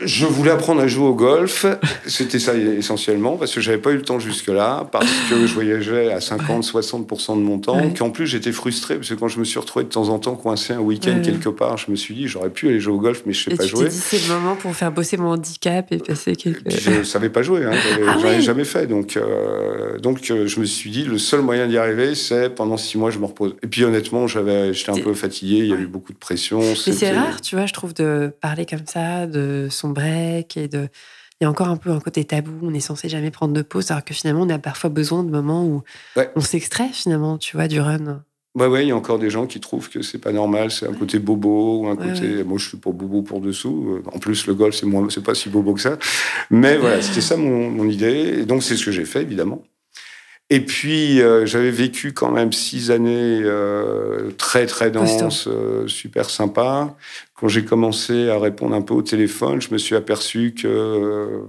Speaker 2: Je voulais apprendre à jouer au golf. C'était ça essentiellement, parce que j'avais pas eu le temps jusque-là, parce que je voyageais à 50-60% de mon temps, qu'en plus j'étais frustré, parce que quand je me suis retrouvé de temps en temps coincé un week-end quelque part, je me suis dit, j'aurais pu aller jouer au golf, mais je sais pas
Speaker 1: tu
Speaker 2: jouer.
Speaker 1: C'est le moment pour faire bosser mon handicap et passer quelques...
Speaker 2: Je savais pas jouer, hein, j'en ai jamais fait. Donc, euh, donc euh, je me suis dit, le seul moyen d'y arriver, c'est pendant six mois, je me repose. Et puis honnêtement, j'avais, j'étais un peu fatigué, il y a eu beaucoup de pression.
Speaker 1: Mais c'est rare, tu vois, je trouve, de parler comme ça, de son break et de il y a encore un peu un côté tabou, on est censé jamais prendre de pause, alors que finalement, on a parfois besoin de moments où on s'extrait finalement, tu vois, du run.
Speaker 2: Ouais, ouais, il y a encore des gens qui trouvent que c'est pas normal, c'est un côté bobo ou un côté. Moi, je suis pour bobo pour dessous. En plus, le golf, c'est moins, c'est pas si bobo que ça. Mais voilà, c'était ça mon, mon idée. Et donc, c'est ce que j'ai fait, évidemment. Et puis, euh, j'avais vécu quand même six années euh, très, très denses, euh, super sympa. Quand j'ai commencé à répondre un peu au téléphone, je me suis aperçu que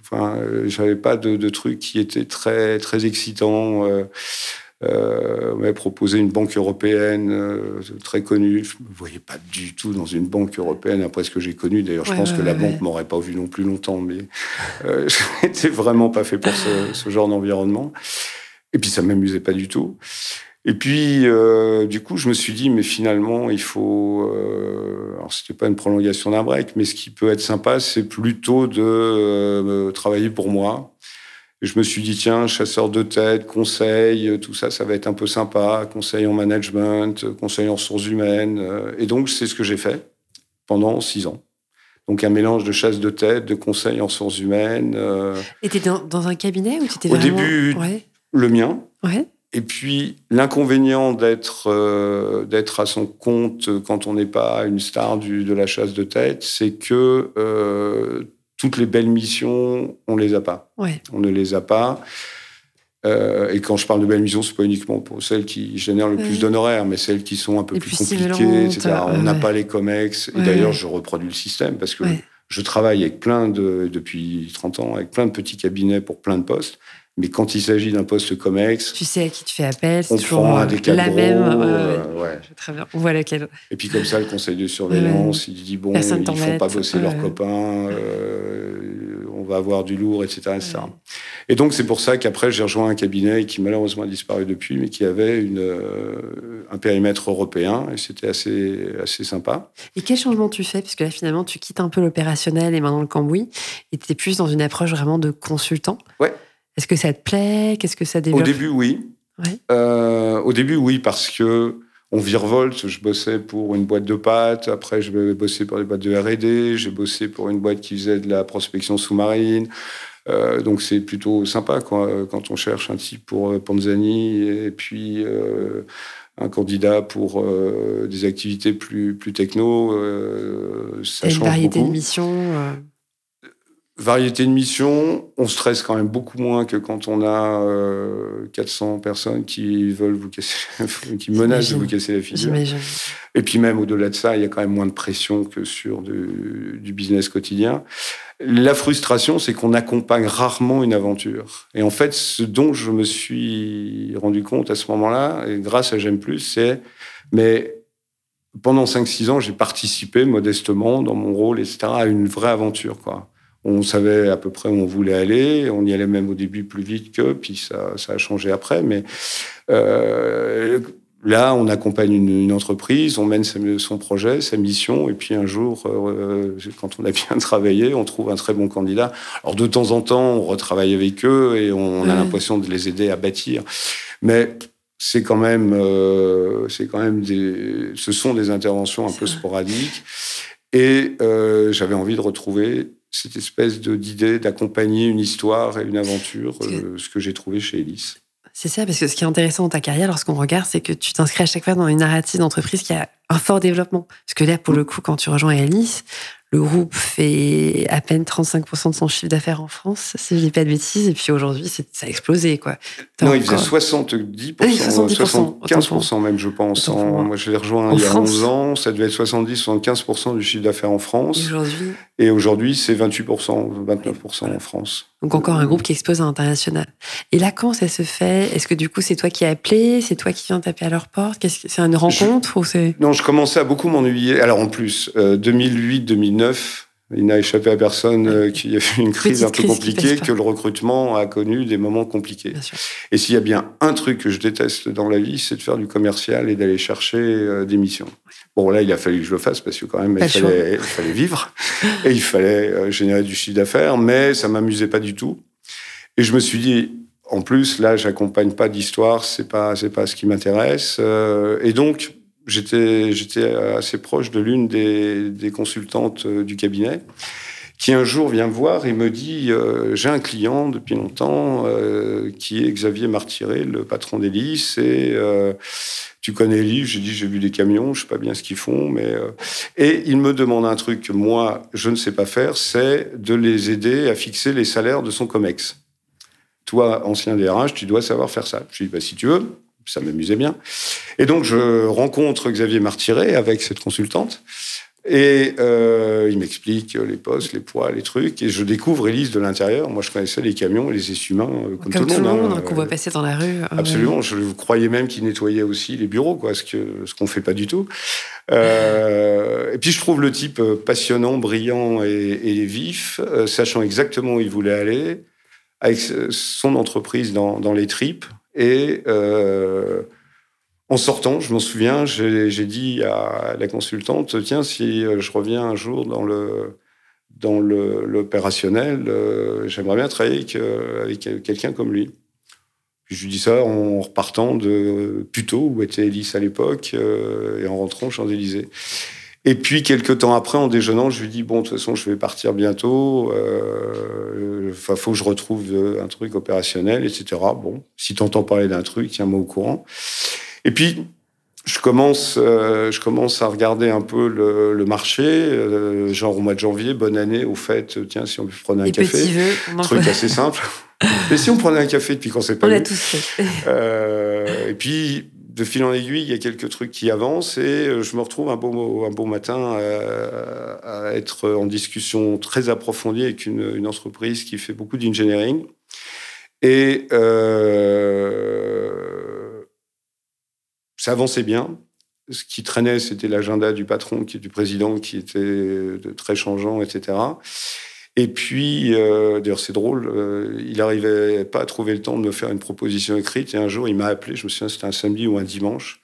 Speaker 2: enfin, j'avais pas de, de trucs qui étaient très, très excitants. Euh, on m'avait proposé une banque européenne euh, très connue. Je ne me voyais pas du tout dans une banque européenne après ce que j'ai connu. D'ailleurs, je pense que la banque m'aurait pas vu non plus longtemps, mais euh, je n'étais vraiment pas fait pour ce, genre d'environnement. Et puis, ça m'amusait pas du tout. Et puis, euh, du coup, je me suis dit, mais finalement, il faut. Euh, alors, c'était pas une prolongation d'un break, mais ce qui peut être sympa, c'est plutôt de travailler pour moi je me suis dit, tiens, chasseur de tête, conseil, tout ça, ça va être un peu sympa. Conseil en management, conseil en ressources humaines. Et donc, c'est ce que j'ai fait pendant six ans. Donc, un mélange de chasse de tête, de conseil en ressources humaines. Euh.
Speaker 1: Et tu étais dans, un cabinet ou tu étais
Speaker 2: Au début, le mien.
Speaker 1: Ouais.
Speaker 2: Et puis, l'inconvénient d'être euh, d'être à son compte quand on n'est pas une star du, de la chasse de tête, c'est que euh, toutes les belles missions, on les a pas. On ne les a pas. Euh, et quand je parle de belles missions, c'est pas uniquement pour celles qui génèrent le plus d'honoraires, mais celles qui sont un peu plus, compliquées, etc. on n'a pas les COMEX. Et d'ailleurs, je reproduis le système parce que je travaille avec plein de, depuis 30 ans, avec plein de petits cabinets pour plein de postes. Mais quand il s'agit d'un poste COMEX,
Speaker 1: tu sais à qui tu fais appel,
Speaker 2: c'est toujours un des la même. Euh,
Speaker 1: très bien. On voit laquelle.
Speaker 2: Et puis comme ça, le conseil de surveillance, il dit bon, ils ne font pas bosser leurs copains, euh, on va avoir du lourd, etc. Et donc c'est pour ça qu'après j'ai rejoint un cabinet qui malheureusement a disparu depuis, mais qui avait une, euh, un périmètre européen et c'était assez assez sympa.
Speaker 1: Et quel changement tu fais? Puisque là finalement tu quittes un peu l'opérationnel et maintenant le cambouis et tu es plus dans une approche vraiment de consultant.
Speaker 2: Ouais.
Speaker 1: Est-ce que ça te plaît? Qu'est-ce que ça développe?
Speaker 2: Au début, oui. Euh, au début, oui, parce que on virevolte. Je bossais pour une boîte de pâtes. Après, je vais bosser pour des boîtes de R&D. J'ai bossé pour une boîte qui faisait de la prospection sous-marine. Euh, donc c'est plutôt sympa quand, quand, on cherche un type pour euh, Panzani et puis un candidat pour des activités plus, plus techno. ça change une
Speaker 1: variété de missions
Speaker 2: Variété de mission, on stresse quand même beaucoup moins que quand on a 400 euh, personnes qui veulent vous casser, qui menacent de vous casser la figure. Et puis même au-delà de ça, il y a quand même moins de pression que sur du, du business quotidien. La frustration, c'est qu'on accompagne rarement une aventure. Et en fait, ce dont je me suis rendu compte à ce moment-là, et grâce à J'aime plus, c'est mais pendant 5-6 ans, j'ai participé modestement dans mon rôle, etc., à une vraie aventure, quoi. On savait à peu près où on voulait aller. On y allait même au début plus vite que, puis ça, ça a changé après. Mais euh, là, on accompagne une, entreprise, on mène son projet, sa mission, et puis un jour, euh, quand on a bien travaillé, on trouve un très bon candidat. Alors de temps en temps, on retravaille avec eux et on, a l'impression de les aider à bâtir. Mais c'est quand même, euh, c'est quand même des, ce sont des interventions un peu sporadiques. Et euh, j'avais envie de retrouver cette espèce d'idée d'accompagner une histoire et une aventure, euh, ce que j'ai trouvé chez Elise.
Speaker 1: C'est ça, parce que ce qui est intéressant dans ta carrière, lorsqu'on regarde, c'est que tu t'inscris à chaque fois dans une narrative d'entreprise qui a un fort développement. Parce que là, pour le coup, quand tu rejoins Alice, le groupe fait à peine 35% de son chiffre d'affaires en France, si je dis pas de bêtises. Et puis aujourd'hui, ça a explosé, quoi.
Speaker 2: non, il faisait 70%, 75% même, je pense. moi, je l'ai rejoint il y a 11 ans. Ça devait être 70-75% du chiffre d'affaires en France. Et aujourd'hui, c'est 28%, 29% en France.
Speaker 1: Donc encore un groupe qui expose à l'international. Et là, quand ça se fait? Est-ce que du coup, c'est toi qui as appelé? C'est toi qui viens taper à leur porte? C'est une rencontre ou c'est
Speaker 2: Non, je commençais à beaucoup m'ennuyer. Alors en plus, 2008-2009, euh, il n'a échappé à personne euh, qu'il y a eu une crise un peu compliquée, que le recrutement a connu des moments compliqués. Et s'il y a bien un truc que je déteste dans la vie, c'est de faire du commercial et d'aller chercher euh, des missions. Bon, là, il a fallu que je le fasse parce que quand même, il fallait, il fallait, vivre et il fallait générer du chiffre d'affaires, mais ça m'amusait pas du tout. Et je me suis dit, en plus, là, j'accompagne pas d'histoire, c'est pas, c'est pas ce qui m'intéresse. et donc, j'étais j'étais assez proche de l'une des, des, consultantes euh, du cabinet qui un jour vient me voir et me dit euh, j'ai un client depuis longtemps euh, qui est Xavier Martiré, le patron d'Hélice et tu connais Hélice? J'ai dit j'ai vu des camions, je sais pas bien ce qu'ils font, mais et il me demande un truc que moi je ne sais pas faire, c'est de les aider à fixer les salaires de son comex. Toi, ancien DRH, tu dois savoir faire ça. Je lui dis, bah, si tu veux, ça m'amusait bien. Et donc, je rencontre Xavier Martiré avec cette consultante. Et euh, il m'explique les postes, les poids, les trucs, et je découvre Elise de l'intérieur. Moi, je connaissais les camions et les essuie-mains euh, comme,
Speaker 1: comme,
Speaker 2: tout,
Speaker 1: le
Speaker 2: monde.
Speaker 1: Hein. qu'on voit passer dans la rue.
Speaker 2: Absolument. Je croyais même qu'il nettoyait aussi les bureaux, quoi, ce qu'on ce qu'on fait pas du tout. Euh, et puis, je trouve le type passionnant, brillant et, et vif, euh, sachant exactement où il voulait aller, avec son entreprise dans, dans les tripes. Et euh, en sortant, je m'en souviens, j'ai dit à la consultante, tiens, si euh, je reviens un jour dans le dans l'opérationnel, euh, j'aimerais bien travailler avec, euh, avec quelqu'un comme lui. Puis je lui dis ça en repartant de Puteaux, où était Elise à l'époque, et en rentrant aux Champs-Élysées. Et puis, quelques temps après, en déjeunant, je lui dis Bon, de toute façon, je vais partir bientôt. Euh, enfin, faut que je retrouve un truc opérationnel, etc. Bon, si tu entends parler d'un truc, tiens-moi au courant. Et puis, je commence, euh, je commence à regarder un peu le, le marché, euh, genre au mois de janvier, bonne année, au fait, tiens, si on prenait un
Speaker 1: Les
Speaker 2: café.
Speaker 1: Vœux,
Speaker 2: truc assez simple. Mais si on prenait un café depuis qu'on s'est pas
Speaker 1: On
Speaker 2: vu.
Speaker 1: l'a tous fait.
Speaker 2: Euh, et puis, de fil en aiguille, il y a quelques trucs qui avancent et euh, je me retrouve un beau, matin à, être en discussion très approfondie avec une, entreprise qui fait beaucoup d'engineering. Et euh, ça avançait bien. Ce qui traînait, c'était l'agenda du patron, du président, qui était très changeant, etc. Et puis, euh, d'ailleurs, c'est drôle, euh, il n'arrivait pas à trouver le temps de me faire une proposition écrite. Et un jour, il m'a appelé, je me souviens, c'était un samedi ou un dimanche.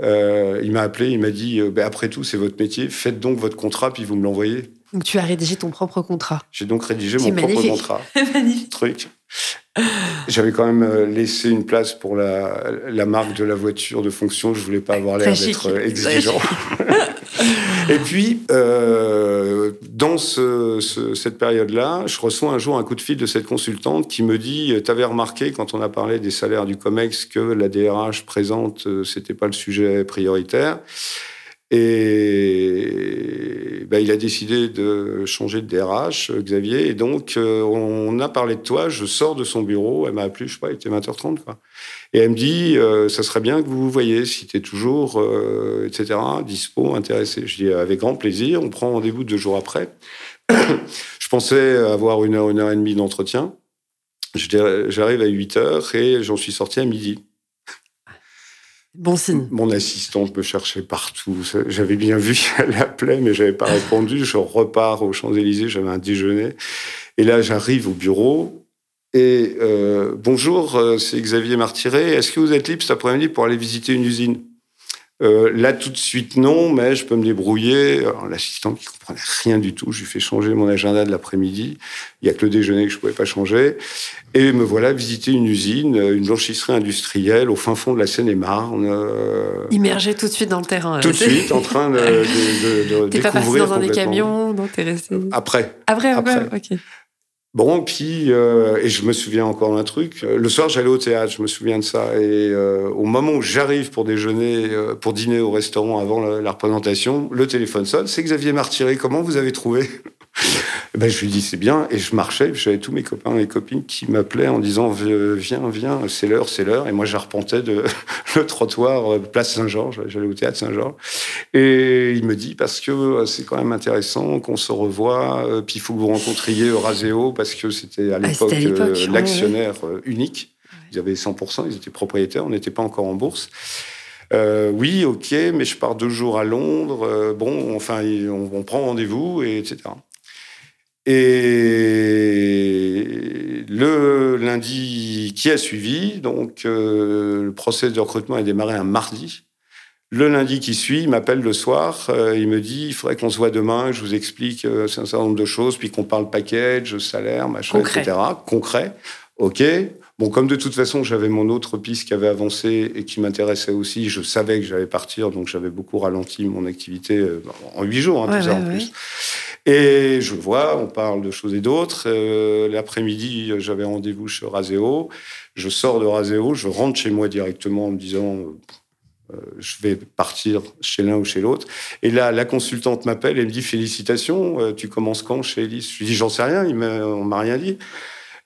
Speaker 2: Euh, il m'a appelé, il m'a dit ben, Après tout, c'est votre métier, faites donc votre contrat, puis vous me l'envoyez.
Speaker 1: Donc, tu as rédigé ton propre contrat.
Speaker 2: J'ai donc rédigé mon
Speaker 1: magnifique.
Speaker 2: propre contrat.
Speaker 1: magnifique.
Speaker 2: Truc. J'avais quand même laissé une place pour la, la, marque de la voiture de fonction. Je voulais pas avoir l'air d'être exigeant. Et puis, euh, dans ce, ce, cette période-là, je reçois un jour un coup de fil de cette consultante qui me dit Tu avais remarqué, quand on a parlé des salaires du COMEX, que la DRH présente, c'était pas le sujet prioritaire. Et ben, il a décidé de changer de DRH, Xavier. Et donc, euh, on a parlé de toi. Je sors de son bureau. Elle m'a appelé, je sais pas, il était 20h30. Quoi. Et elle me dit, euh, ça serait bien que vous vous voyez, si tu es toujours, euh, etc., dispo, intéressé. Je dis, avec grand plaisir. On prend rendez-vous deux jours après. je pensais avoir une heure, une heure et demie d'entretien. J'arrive à 8 heures et j'en suis sorti à midi.
Speaker 1: Bon signe.
Speaker 2: Mon assistante me cherchait partout. J'avais bien vu qu'elle appelait, mais j'avais pas répondu. Je repars aux Champs-Élysées, j'avais un déjeuner. Et là, j'arrive au bureau. Et euh, bonjour, c'est Xavier Martiré. Est-ce que vous êtes libre cet après-midi pour aller visiter une usine? Euh, Là, tout de suite, non, mais je peux me débrouiller. L'assistante qui comprenait rien du tout, je lui fais changer mon agenda de l'après-midi. Il y a que le déjeuner que je pouvais pas changer. Et me voilà visiter une usine, une blanchisserie industrielle au fin fond de la Seine-et-Marne. Euh,
Speaker 1: Immergé tout de suite dans le terrain.
Speaker 2: Tout de suite, en train de, de, de, de
Speaker 1: T'es pas passé dans un des camions, non T'es resté...
Speaker 2: Après.
Speaker 1: Après, après,
Speaker 2: Après.
Speaker 1: ok.
Speaker 2: Bon, puis, euh, et je me souviens encore d'un truc. Le soir, j'allais au théâtre, je me souviens de ça. Et euh, au moment où j'arrive pour déjeuner, euh, pour dîner au restaurant avant la, la représentation, le téléphone sonne. C'est Xavier Martiré. Comment vous avez trouvé? ben, Je lui dis, c'est bien. Et je marchais, j'avais tous mes copains et copines qui m'appelaient en disant, viens, viens, c'est l'heure, c'est l'heure. Et moi, j'arpentais de le trottoir, place Saint-Georges. J'allais au théâtre Saint-Georges. Et il me dit, parce que c'est quand même intéressant qu'on se revoie. Puis il faut que vous rencontriez Euraseo, parce que c'était à l'époque
Speaker 1: ah,
Speaker 2: l'actionnaire ouais. unique. Ils avaient 100%, ils étaient propriétaires, on n'était pas encore en bourse. Euh, oui, ok, mais je pars deux jours à Londres. Euh, bon, enfin, on, on prend rendez-vous, et etc. Et le lundi qui a suivi, donc euh, le process de recrutement a démarré un mardi. Le lundi qui suit, il m'appelle le soir, euh, il me dit il faudrait qu'on se voit demain, je vous explique euh, un certain nombre de choses, puis qu'on parle package, salaire, machin,
Speaker 1: Concret.
Speaker 2: etc. Concret. Ok. Bon, comme de toute façon, j'avais mon autre piste qui avait avancé et qui m'intéressait aussi, je savais que j'allais partir, donc j'avais beaucoup ralenti mon activité euh, en huit jours, hein,
Speaker 1: Ouais,
Speaker 2: tout ça
Speaker 1: ouais,
Speaker 2: en
Speaker 1: ouais.
Speaker 2: plus. Et je vois, on parle de choses et d'autres. Euh, L'après-midi, j'avais rendez-vous chez Raseo. Je sors de Raseo, je rentre chez moi directement en me disant euh, je vais partir chez l'un ou chez l'autre. Et là, la consultante m'appelle et me dit félicitations, euh, tu commences quand chez Elise Je lui dis j'en sais rien, il on m'a rien dit.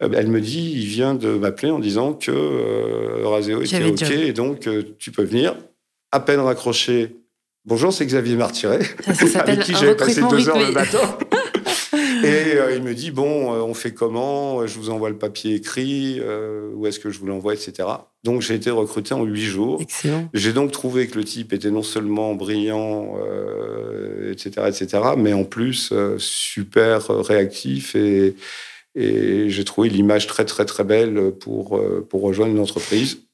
Speaker 2: elle me dit, il vient de m'appeler en disant que Euraseo était OK et donc tu peux venir. À peine raccroché. Bonjour, c'est Xavier Martiret, avec qui j'avais passé deux heures le matin. Et euh, il me dit bon, euh, on fait comment? Je vous envoie le papier écrit. Euh, où est-ce que je vous l'envoie, etc. Donc j'ai été recruté en huit jours. J'ai donc trouvé que le type était non seulement brillant, etc., etc., mais en plus super réactif et, et j'ai trouvé l'image très très très belle pour pour rejoindre une entreprise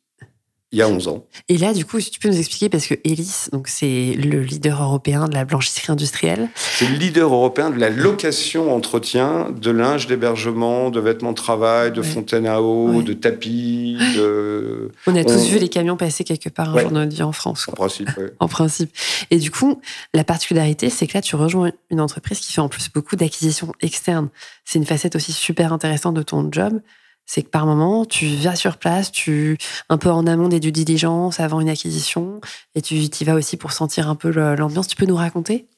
Speaker 2: il y a 11 ans.
Speaker 1: Et là, du coup, si tu peux nous expliquer, parce que Elis, donc c'est le leader européen de la blanchisserie industrielle.
Speaker 2: C'est le leader européen de la location, entretien de linge d'hébergement, de vêtements de travail, de fontaines à eau, de tapis. De...
Speaker 1: On a tous vu les camions passer quelque part un jour dans notre vie en France.
Speaker 2: En principe,
Speaker 1: en principe. Et du coup, la particularité, c'est que là, tu rejoins une entreprise qui fait en plus beaucoup d'acquisitions externes. C'est une facette aussi super intéressante de ton job c'est que par moment, tu vas sur place, tu un peu en amont des due diligence avant une acquisition, et tu y vas aussi pour sentir un peu l'ambiance. Tu peux nous raconter?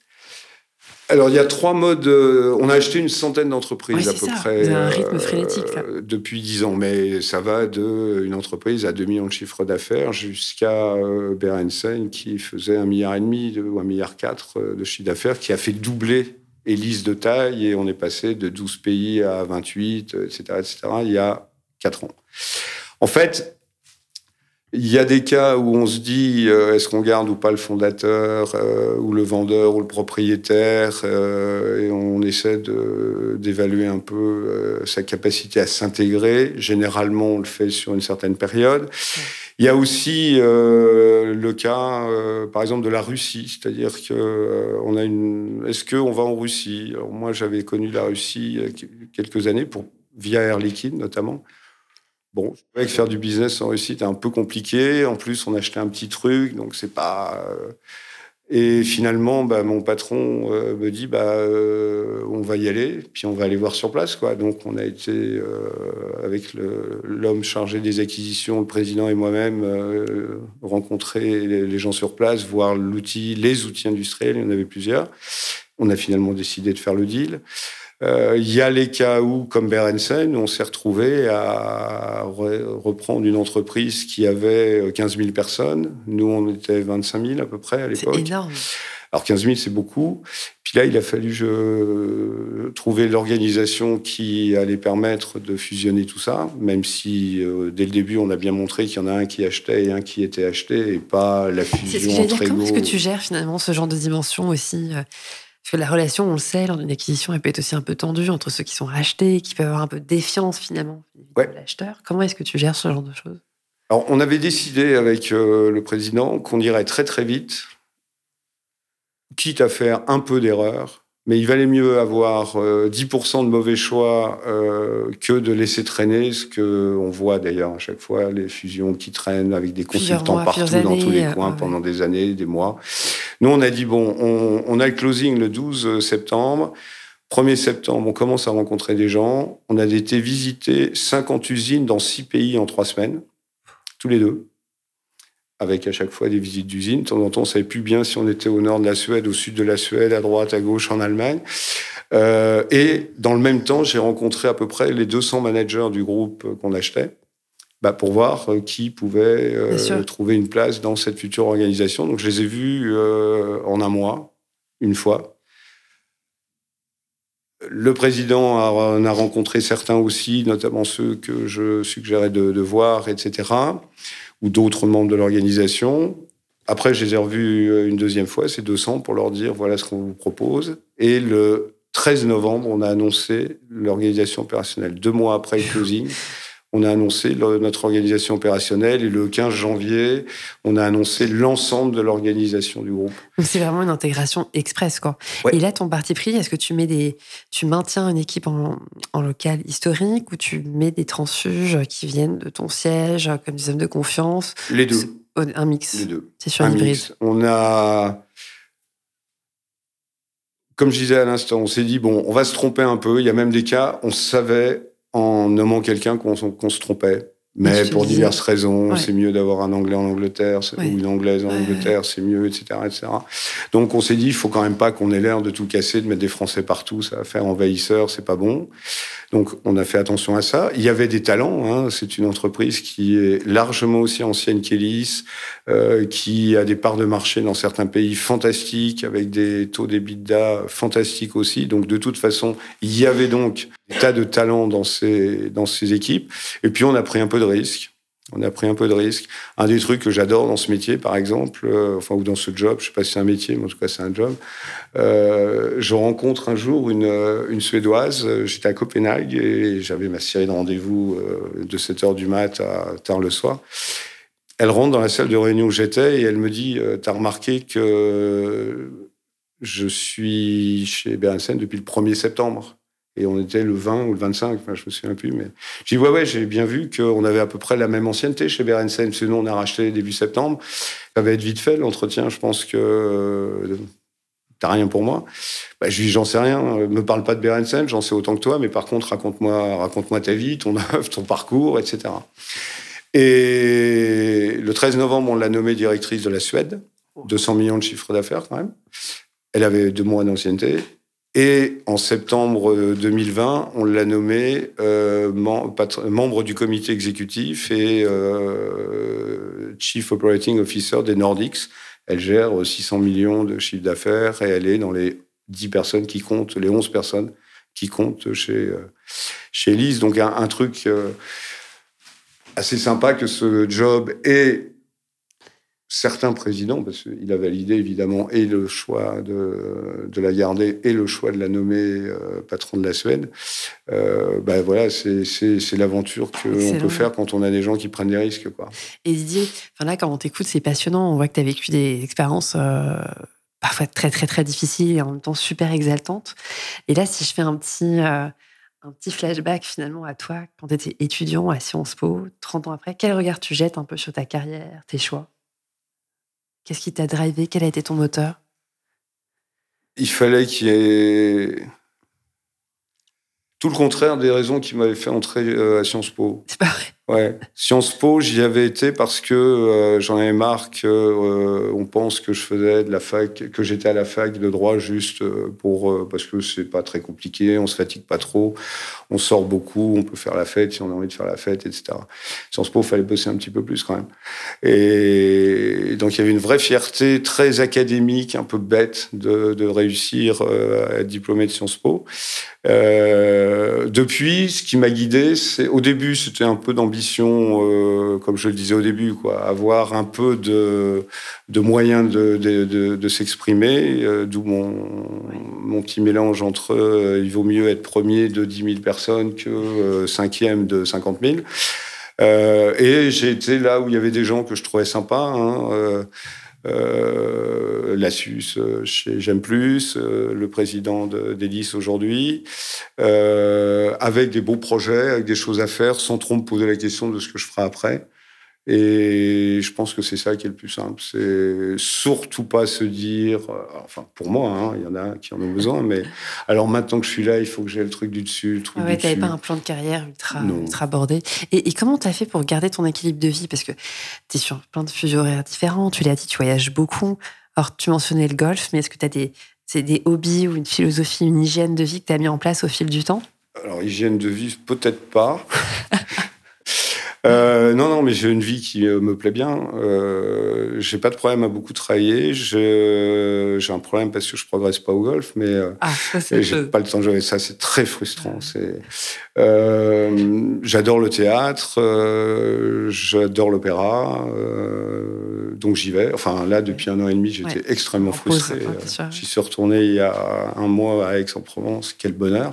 Speaker 2: Alors, il y a trois modes. Euh, on a acheté une centaine d'entreprises à peu près.
Speaker 1: un rythme frénétique.
Speaker 2: Euh, depuis dix ans. Mais ça va de une entreprise à 2 millions de chiffres d'affaires jusqu'à euh, Berensen qui faisait un milliard et demi ou un milliard quatre de chiffre d'affaires, qui a fait doubler liste de taille et on est passé de 12 pays à 28, etc., etc., il y a 4 ans. En fait, il y a des cas où on se dit euh, est-ce qu'on garde ou pas le fondateur euh, ou le vendeur ou le propriétaire euh, et on essaie d'évaluer un peu sa capacité à s'intégrer. Généralement, on le fait sur une certaine période. Il y a aussi le cas, par exemple, de la Russie, c'est-à-dire que on a une. Est-ce qu'on va en Russie? Alors moi, j'avais connu la Russie quelques années pour via Air Liquide notamment. Bon, je trouvais que faire du business en Russie était un peu compliqué. En plus, on achetait un petit truc, donc c'est pas. Euh, et finalement, bah, mon patron euh, me dit bah, euh, on va y aller, puis on va aller voir sur place. Donc on a été avec l'homme chargé des acquisitions, le président et moi-même, rencontrer les, les, gens sur place, voir l'outil, les outils industriels, il y en avait plusieurs. On a finalement décidé de faire le deal. Euh, il y a les cas où, comme Berensen, on s'est retrouvé à reprendre une entreprise qui avait 15 euh, 000 personnes. Nous, on était 25 000 à peu près à l'époque.
Speaker 1: C'est énorme.
Speaker 2: Alors 15 000, c'est beaucoup. Puis là, il a fallu je, trouver l'organisation qui allait permettre de fusionner tout ça, même si euh, dès le début, on a bien montré qu'il y en a un qui achetait et un qui était acheté, et pas la fusion
Speaker 1: ce que Comment est-ce que tu gères finalement ce genre de dimension aussi parce que la relation, on le sait, lors d'une acquisition, elle peut être aussi un peu tendue entre ceux qui sont rachetés, qui peuvent avoir un peu de défiance finalement de l'acheteur. Comment est-ce que tu gères ce genre de choses?
Speaker 2: Alors, on avait décidé avec euh, le président qu'on irait très très vite, quitte à faire un peu d'erreur, mais il valait mieux avoir 10% euh, de mauvais choix euh, que de laisser traîner ce que on voit d'ailleurs à chaque fois les fusions qui traînent avec des consultants partout dans tous les coins pendant des années, des mois. Nous on a dit bon, on, on, a le closing le 12 septembre. 1er septembre, on commence à rencontrer des gens. On a été visiter 50 usines dans 6 pays en 3 semaines, tous les deux avec à chaque fois des visites d'usines. De temps en temps, on savait plus bien si on était au nord de la Suède, au sud de la Suède, à droite, à gauche, en Allemagne. Euh, et dans le même temps, j'ai rencontré à peu près les 200 managers du groupe qu'on achetait. Bah, pour voir euh, qui pouvait euh, trouver une place dans cette future organisation. Donc je les ai vus en un mois, une fois. Le président en a rencontré certains aussi, notamment ceux que je suggérais de, de voir, etc ou d'autres membres de l'organisation. Après, je les ai revus euh, une deuxième fois, ces 200, pour leur dire voilà ce qu'on vous propose. Et le 13 novembre, on a annoncé l'organisation opérationnelle. Deux mois après le closing, on a annoncé notre organisation opérationnelle et le 15 janvier, on a annoncé l'ensemble de l'organisation du groupe.
Speaker 1: c'est vraiment une intégration express, quoi. Et là, ton parti pris, est-ce que tu mets des, tu maintiens une équipe en, local historique ou tu mets des transfuges qui viennent de ton siège, comme des hommes de confiance?
Speaker 2: Les deux.
Speaker 1: Un mix.
Speaker 2: Les deux.
Speaker 1: C'est sur un hybride.
Speaker 2: On a comme je disais à l'instant, on s'est dit, bon, on va se tromper un peu. Il y a même des cas, on savait en nommant quelqu'un qu'on se trompait. Mais pour diverses raisons, c'est mieux d'avoir un Anglais en Angleterre ou une Anglaise en Angleterre, c'est mieux, etc., etc. Donc on s'est dit, il faut quand même pas qu'on ait l'air de tout casser, de mettre des Français partout, ça va faire envahisseur, c'est pas bon. Donc, on a fait attention à ça. Il y avait des talents. Hein. C'est une entreprise qui est largement aussi ancienne qu'Elis, euh, qui a des parts de marché dans certains pays fantastiques, avec des taux d'EBITDA fantastiques aussi. Donc, de toute façon, il y avait donc tas de talents dans ces, dans ces équipes. Et puis, on a pris un peu de risques. On a pris un peu de risques. Un des trucs que j'adore dans ce métier, par exemple, euh, enfin, ou dans ce job, je sais pas si c'est un métier, mais en tout cas, c'est un job. Euh, je rencontre un jour une, euh, une Suédoise. J'étais à Copenhague et j'avais ma série de rendez-vous de 7 heures du mat à tard le soir. Elle rentre dans la salle de réunion où j'étais et elle me dit T'as remarqué que je suis chez Berensen depuis le 1er septembre? Et on était le 20 ou le 25, enfin, je me souviens plus. Mais j'ai dit, ouais, ouais, j'ai bien vu qu'on avait à peu près la même ancienneté chez Berensen. Sinon, on a racheté début septembre. Ça va être vite fait, l'entretien. Je pense que euh, t'as rien pour moi. Bah, je lui dis, j'en sais rien. Me parle pas de Berensen, j'en sais autant que toi. Mais par contre, raconte-moi, raconte-moi ta vie, ton œuvre, ton parcours, etc. Et le 13 novembre, on l'a nommée directrice de la Suède. 200 millions de chiffres d'affaires, quand même. Elle avait deux mois d'ancienneté. Et en septembre 2020, on l'a nommé euh, membre du comité exécutif et euh, Chief Operating Officer des Nordics. Elle gère 600 millions de chiffre d'affaires et elle est dans les 10 personnes qui comptent, les 11 personnes qui comptent chez, euh, chez Lise. Donc un, un truc euh, assez sympa que ce job ait certains présidents, parce qu'il a validé évidemment et le choix de, de, la garder et le choix de la nommer euh, patron de la Suède, euh, ben voilà, c'est l'aventure qu'on peut faire quand on a des gens qui prennent des risques. Quoi.
Speaker 1: Et Didier, enfin là, quand on t'écoute, c'est passionnant. On voit que tu as vécu des expériences euh, parfois très, très, très difficiles et en même temps super exaltantes. Et là, si je fais un petit un petit flashback finalement à toi quand tu étais étudiant à Sciences Po, 30 ans après. Quel regard tu jettes un peu sur ta carrière, tes choix? Qu'est-ce qui t'a drivé? Quel a été ton moteur?
Speaker 2: Il fallait qu'il y ait tout le contraire des raisons qui m'avaient fait entrer euh, à Sciences Po.
Speaker 1: C'est pas vrai.
Speaker 2: Ouais, Sciences Po, j'y avais été parce que euh, j'en avais marre qu'on euh, pense que je faisais la fac, que j'étais à la fac de droit juste euh, pour parce que c'est pas très compliqué, on se fatigue pas trop, on sort beaucoup, on peut faire la fête si on a envie de faire la fête, etc. Sciences Po, fallait bosser un petit peu plus quand même. Et donc il y avait une vraie fierté très académique, un peu bête de, de réussir à être diplômé de Sciences Po. depuis, ce qui m'a guidé, c'est au début c'était un peu d'ambition euh, comme je le disais au début, quoi, avoir un peu de, de moyens de, de, de, s'exprimer, euh, d'où mon, mon, petit mélange entre euh, il vaut mieux être premier de 10 000 personnes que cinquième de 50 000. Et j'ai été là où il y avait des gens que je trouvais sympas. Hein, euh, Lassus euh, chez J'aime Plus, euh, le président d'Elis aujourd'hui, euh, avec des beaux projets, avec des choses à faire, sans trop me poser la question de ce que je ferai après. Et je pense que c'est ça qui est le plus simple. C'est surtout pas se dire, euh, enfin pour moi, hein, il y en a qui en ont besoin, mais alors maintenant que je suis là, il faut que j'ai le truc du dessus, le truc
Speaker 1: ouais, tu n'avais pas un plan de carrière ultra, ultra bordé. Et, comment tu as fait pour garder ton équilibre de vie? Parce que tu es sur plein de fuseaux horaires différents, tu l'as dit, tu voyages beaucoup. Alors tu mentionnais le golf, mais est-ce que tu as des, des hobbies ou une philosophie, une hygiène de vie que tu as mis en place au fil du temps?
Speaker 2: Alors, hygiène de vie, peut-être pas. Euh, non, non, mais j'ai une vie qui euh, me plaît bien. Euh, j'ai pas de problème à beaucoup travailler. J'ai un problème parce que je progresse pas au golf, mais euh,
Speaker 1: ah,
Speaker 2: j'ai pas le temps de jouer. Ça, c'est très frustrant. C'est. Euh, j'adore le théâtre. j'adore l'opéra. donc j'y vais. Enfin, là, depuis un an et demi, j'étais extrêmement frustré. J'y suis retourné il y a un mois à Aix-en-Provence. Quel bonheur.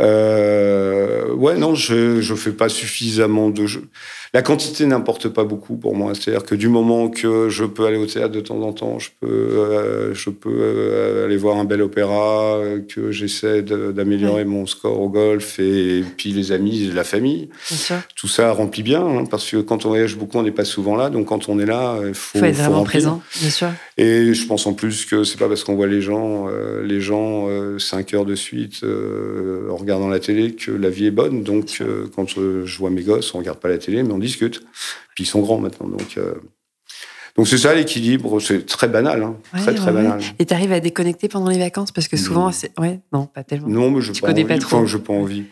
Speaker 2: Euh, ouais, non, je je fais pas suffisamment de jeux. La quantité n'importe pas beaucoup pour moi. C'est-à-dire que du moment que je peux aller au théâtre de temps en temps, je peux, euh, je peux euh, aller voir un bel opéra, euh, que j'essaie d'améliorer mon score au golf et, puis les amis, la famille. Tout ça remplit bien, hein, parce que quand on voyage beaucoup, on n'est pas souvent là. Donc quand on est là, il faut,
Speaker 1: faut être vraiment présent, bien sûr.
Speaker 2: Et je pense en plus que c'est pas parce qu'on voit les gens, les gens cinq heures de suite en regardant la télé que la vie est bonne. Donc quand je vois mes gosses, on regarde pas la télé, mais on discute. Puis ils sont grands maintenant, donc. Euh, donc c'est ça l'équilibre, c'est très banal, hein. très très banal.
Speaker 1: Et tu arrives à déconnecter pendant les vacances? Parce que souvent, c'est ouais, non, pas tellement.
Speaker 2: Non, mais je pas, envie. Pas trop. je pas envie.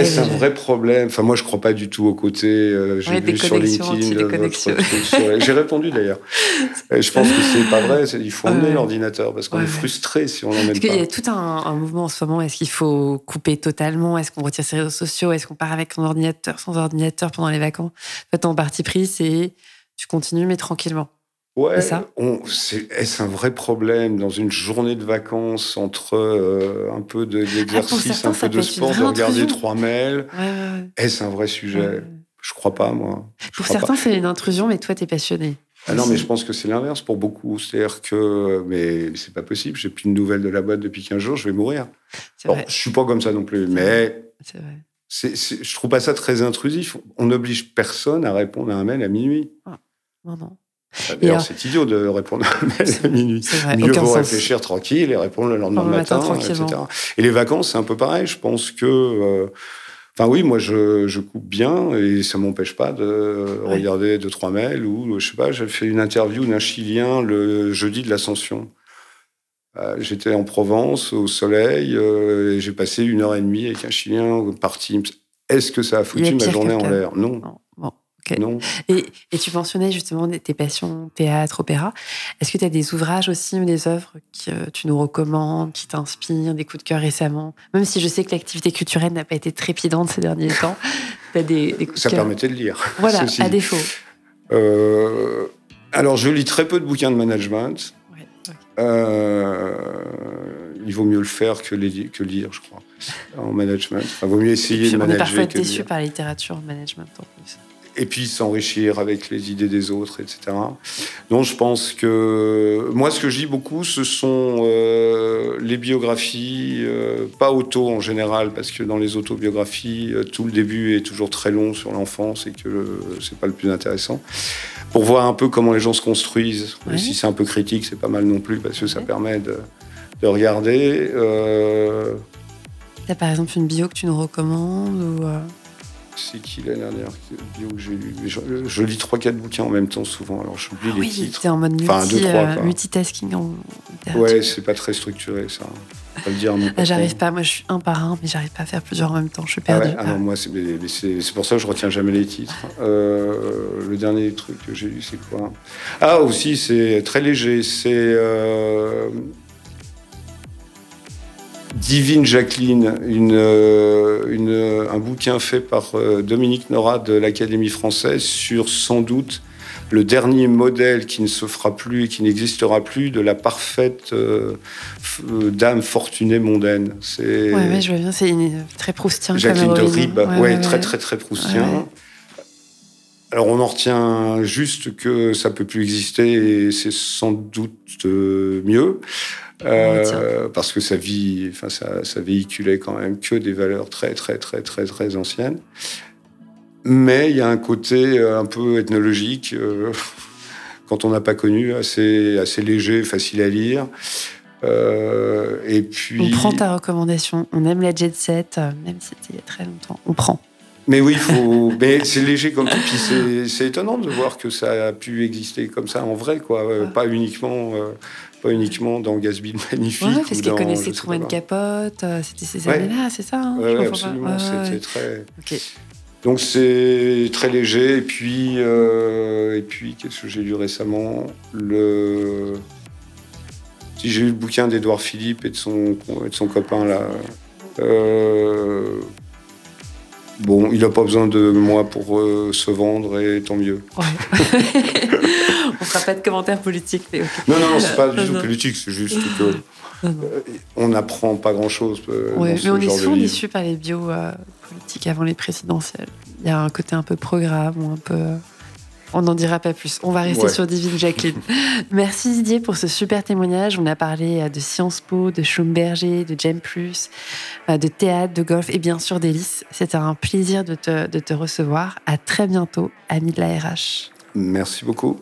Speaker 2: Est-ce un vrai problème? Enfin, moi, je crois pas du tout au côté. Euh, j'ai vu sur LinkedIn. J'ai répondu d'ailleurs. je pense que c'est pas vrai. Il faut emmener l'ordinateur parce qu'on est frustré si on l'emmène pas.
Speaker 1: Il y a tout un, mouvement en ce moment. Est-ce qu'il faut couper totalement? Est-ce qu'on retire ses réseaux sociaux? Est-ce qu'on part avec son ordinateur, sans ordinateur pendant les vacances? En fait, ton parti pris, c'est tu continues mais tranquillement.
Speaker 2: Ouais, est-ce un vrai problème dans une journée de vacances entre euh, un peu ah, d'exercice, un peu de sport, de regarder trois mails Est-ce un vrai sujet Je crois pas, moi.
Speaker 1: pour certains, c'est une intrusion, mais toi, tu es passionné.
Speaker 2: Ah non, mais je pense que c'est l'inverse pour beaucoup. C'est-à-dire que, mais c'est pas possible, j'ai plus de nouvelles de la boîte depuis 15 jours, je vais mourir. Bon, je suis pas comme ça non plus, mais. C'est vrai. je trouve pas ça très intrusif. On n'oblige personne à répondre à un mail à minuit. Ah, non, non. Bah, d'ailleurs, c'est idiot de répondre à un mail à minuit. Mieux vaut réfléchir tranquille et répondre le lendemain matin, etc. Et les vacances, c'est un peu pareil. Je pense que. Euh, enfin oui, moi je, je, coupe bien et ça m'empêche pas de regarder deux trois mails ou je sais pas. J'ai fait une interview d'un Chilien le jeudi de l'Ascension. Euh, j'étais en Provence au soleil euh, et j'ai passé une heure et demie avec un Chilien parti. Est-ce que ça a foutu ma journée en l'air? Non. non.
Speaker 1: Et, tu mentionnais justement tes passions théâtre, opéra. Est-ce que tu as des ouvrages aussi ou des œuvres que tu nous recommandes, qui t'inspirent, des coups de cœur récemment? Même si je sais que l'activité culturelle n'a pas été trépidante ces derniers temps, tu as des, coups
Speaker 2: Ça
Speaker 1: de cœur.
Speaker 2: permettait de lire.
Speaker 1: Voilà, à défaut.
Speaker 2: Euh, alors, je lis très peu de bouquins de management. Euh, il vaut mieux le faire que, que lire, je crois, en management. Il vaut mieux essayer de manager. On est parfois
Speaker 1: déçu par la littérature en management en plus
Speaker 2: et puis s'enrichir avec les idées des autres, etc. Donc je pense que moi, ce que je lis beaucoup, ce sont euh, les biographies, euh, pas auto en général, parce que dans les autobiographies, euh, tout le début est toujours très long sur l'enfance et que c'est pas le plus intéressant. Pour voir un peu comment les gens se construisent. Si c'est un peu critique, c'est pas mal non plus, parce que ça permet de, de regarder.
Speaker 1: T'as par exemple une bio que tu nous recommandes ou
Speaker 2: c'est qui la dernière bio que j'ai lu je, lis 3-4 bouquins en même temps souvent, alors j'oublie ah les titres.
Speaker 1: en mode multi, enfin, deux, trois, euh, multitasking. En
Speaker 2: ouais, c'est pas très structuré ça. Pas le dire
Speaker 1: ah, j'arrive pas, moi je suis un par un, mais j'arrive pas à faire plusieurs en même temps, je suis perdu.
Speaker 2: Ah, ouais, ah moi c'est pour ça que je retiens jamais les titres. Euh, le dernier truc que j'ai lu, c'est quoi? Ah, aussi, c'est très léger, c'est. Euh, Divine Jacqueline, euh, un bouquin fait par euh, Dominique Nora de l'Académie française sur sans doute le dernier modèle qui ne se fera plus et qui n'existera plus de la parfaite euh, dame fortunée mondaine.
Speaker 1: C'est ouais, je vois bien, c'est très proustien.
Speaker 2: Jacqueline de Ribes, ouais, très très très proustien. Alors on en retient juste que ça peut plus exister et c'est sans doute mieux. Euh, parce que sa vie, enfin, ça, ça, véhiculait quand même que des valeurs très, très, très, très, très anciennes. Mais il y a un côté euh, un peu ethnologique, euh, quand on n'a pas connu, assez, assez léger, facile à lire. et puis...
Speaker 1: On prend ta recommandation. On aime la jet set, même si c'était il y a très longtemps. On prend.
Speaker 2: Mais oui, faut. mais c'est léger comme tout. Puis c'est étonnant de voir que ça a pu exister comme ça en vrai, quoi. Pas uniquement pas uniquement dans Gatsby Magnifique.
Speaker 1: Ouais, parce qu'elle connaissait Truman Capote, euh, c'était ces années-là, c'est ça hein,
Speaker 2: Oui, absolument, c'était très... Donc c'est très léger, et puis, euh, et puis qu'est-ce que j'ai lu récemment? Le... Si j'ai lu le bouquin d'Edouard Philippe et de son, et de son copain, là... Euh, bon, il n'a pas besoin de moi pour se vendre, et tant mieux.
Speaker 1: on fera pas de commentaires politiques. Mais
Speaker 2: Non, non, c'est pas du tout politique, c'est juste que euh, on n'apprend pas grand-chose.
Speaker 1: Euh, mais on est souvent déçu par les bios euh, politiques avant les présidentielles. Il y a un côté un peu programme ou un peu. On n'en dira pas plus. On va rester sur Divine Jacqueline. Merci Didier pour ce super témoignage. On a parlé de Sciences Po, de Schlumberger, de Gem Plus, de théâtre, de golf et bien sûr d'Hélice. C'était un plaisir de te, de te recevoir. À très bientôt, ami de la RH.
Speaker 2: Merci beaucoup.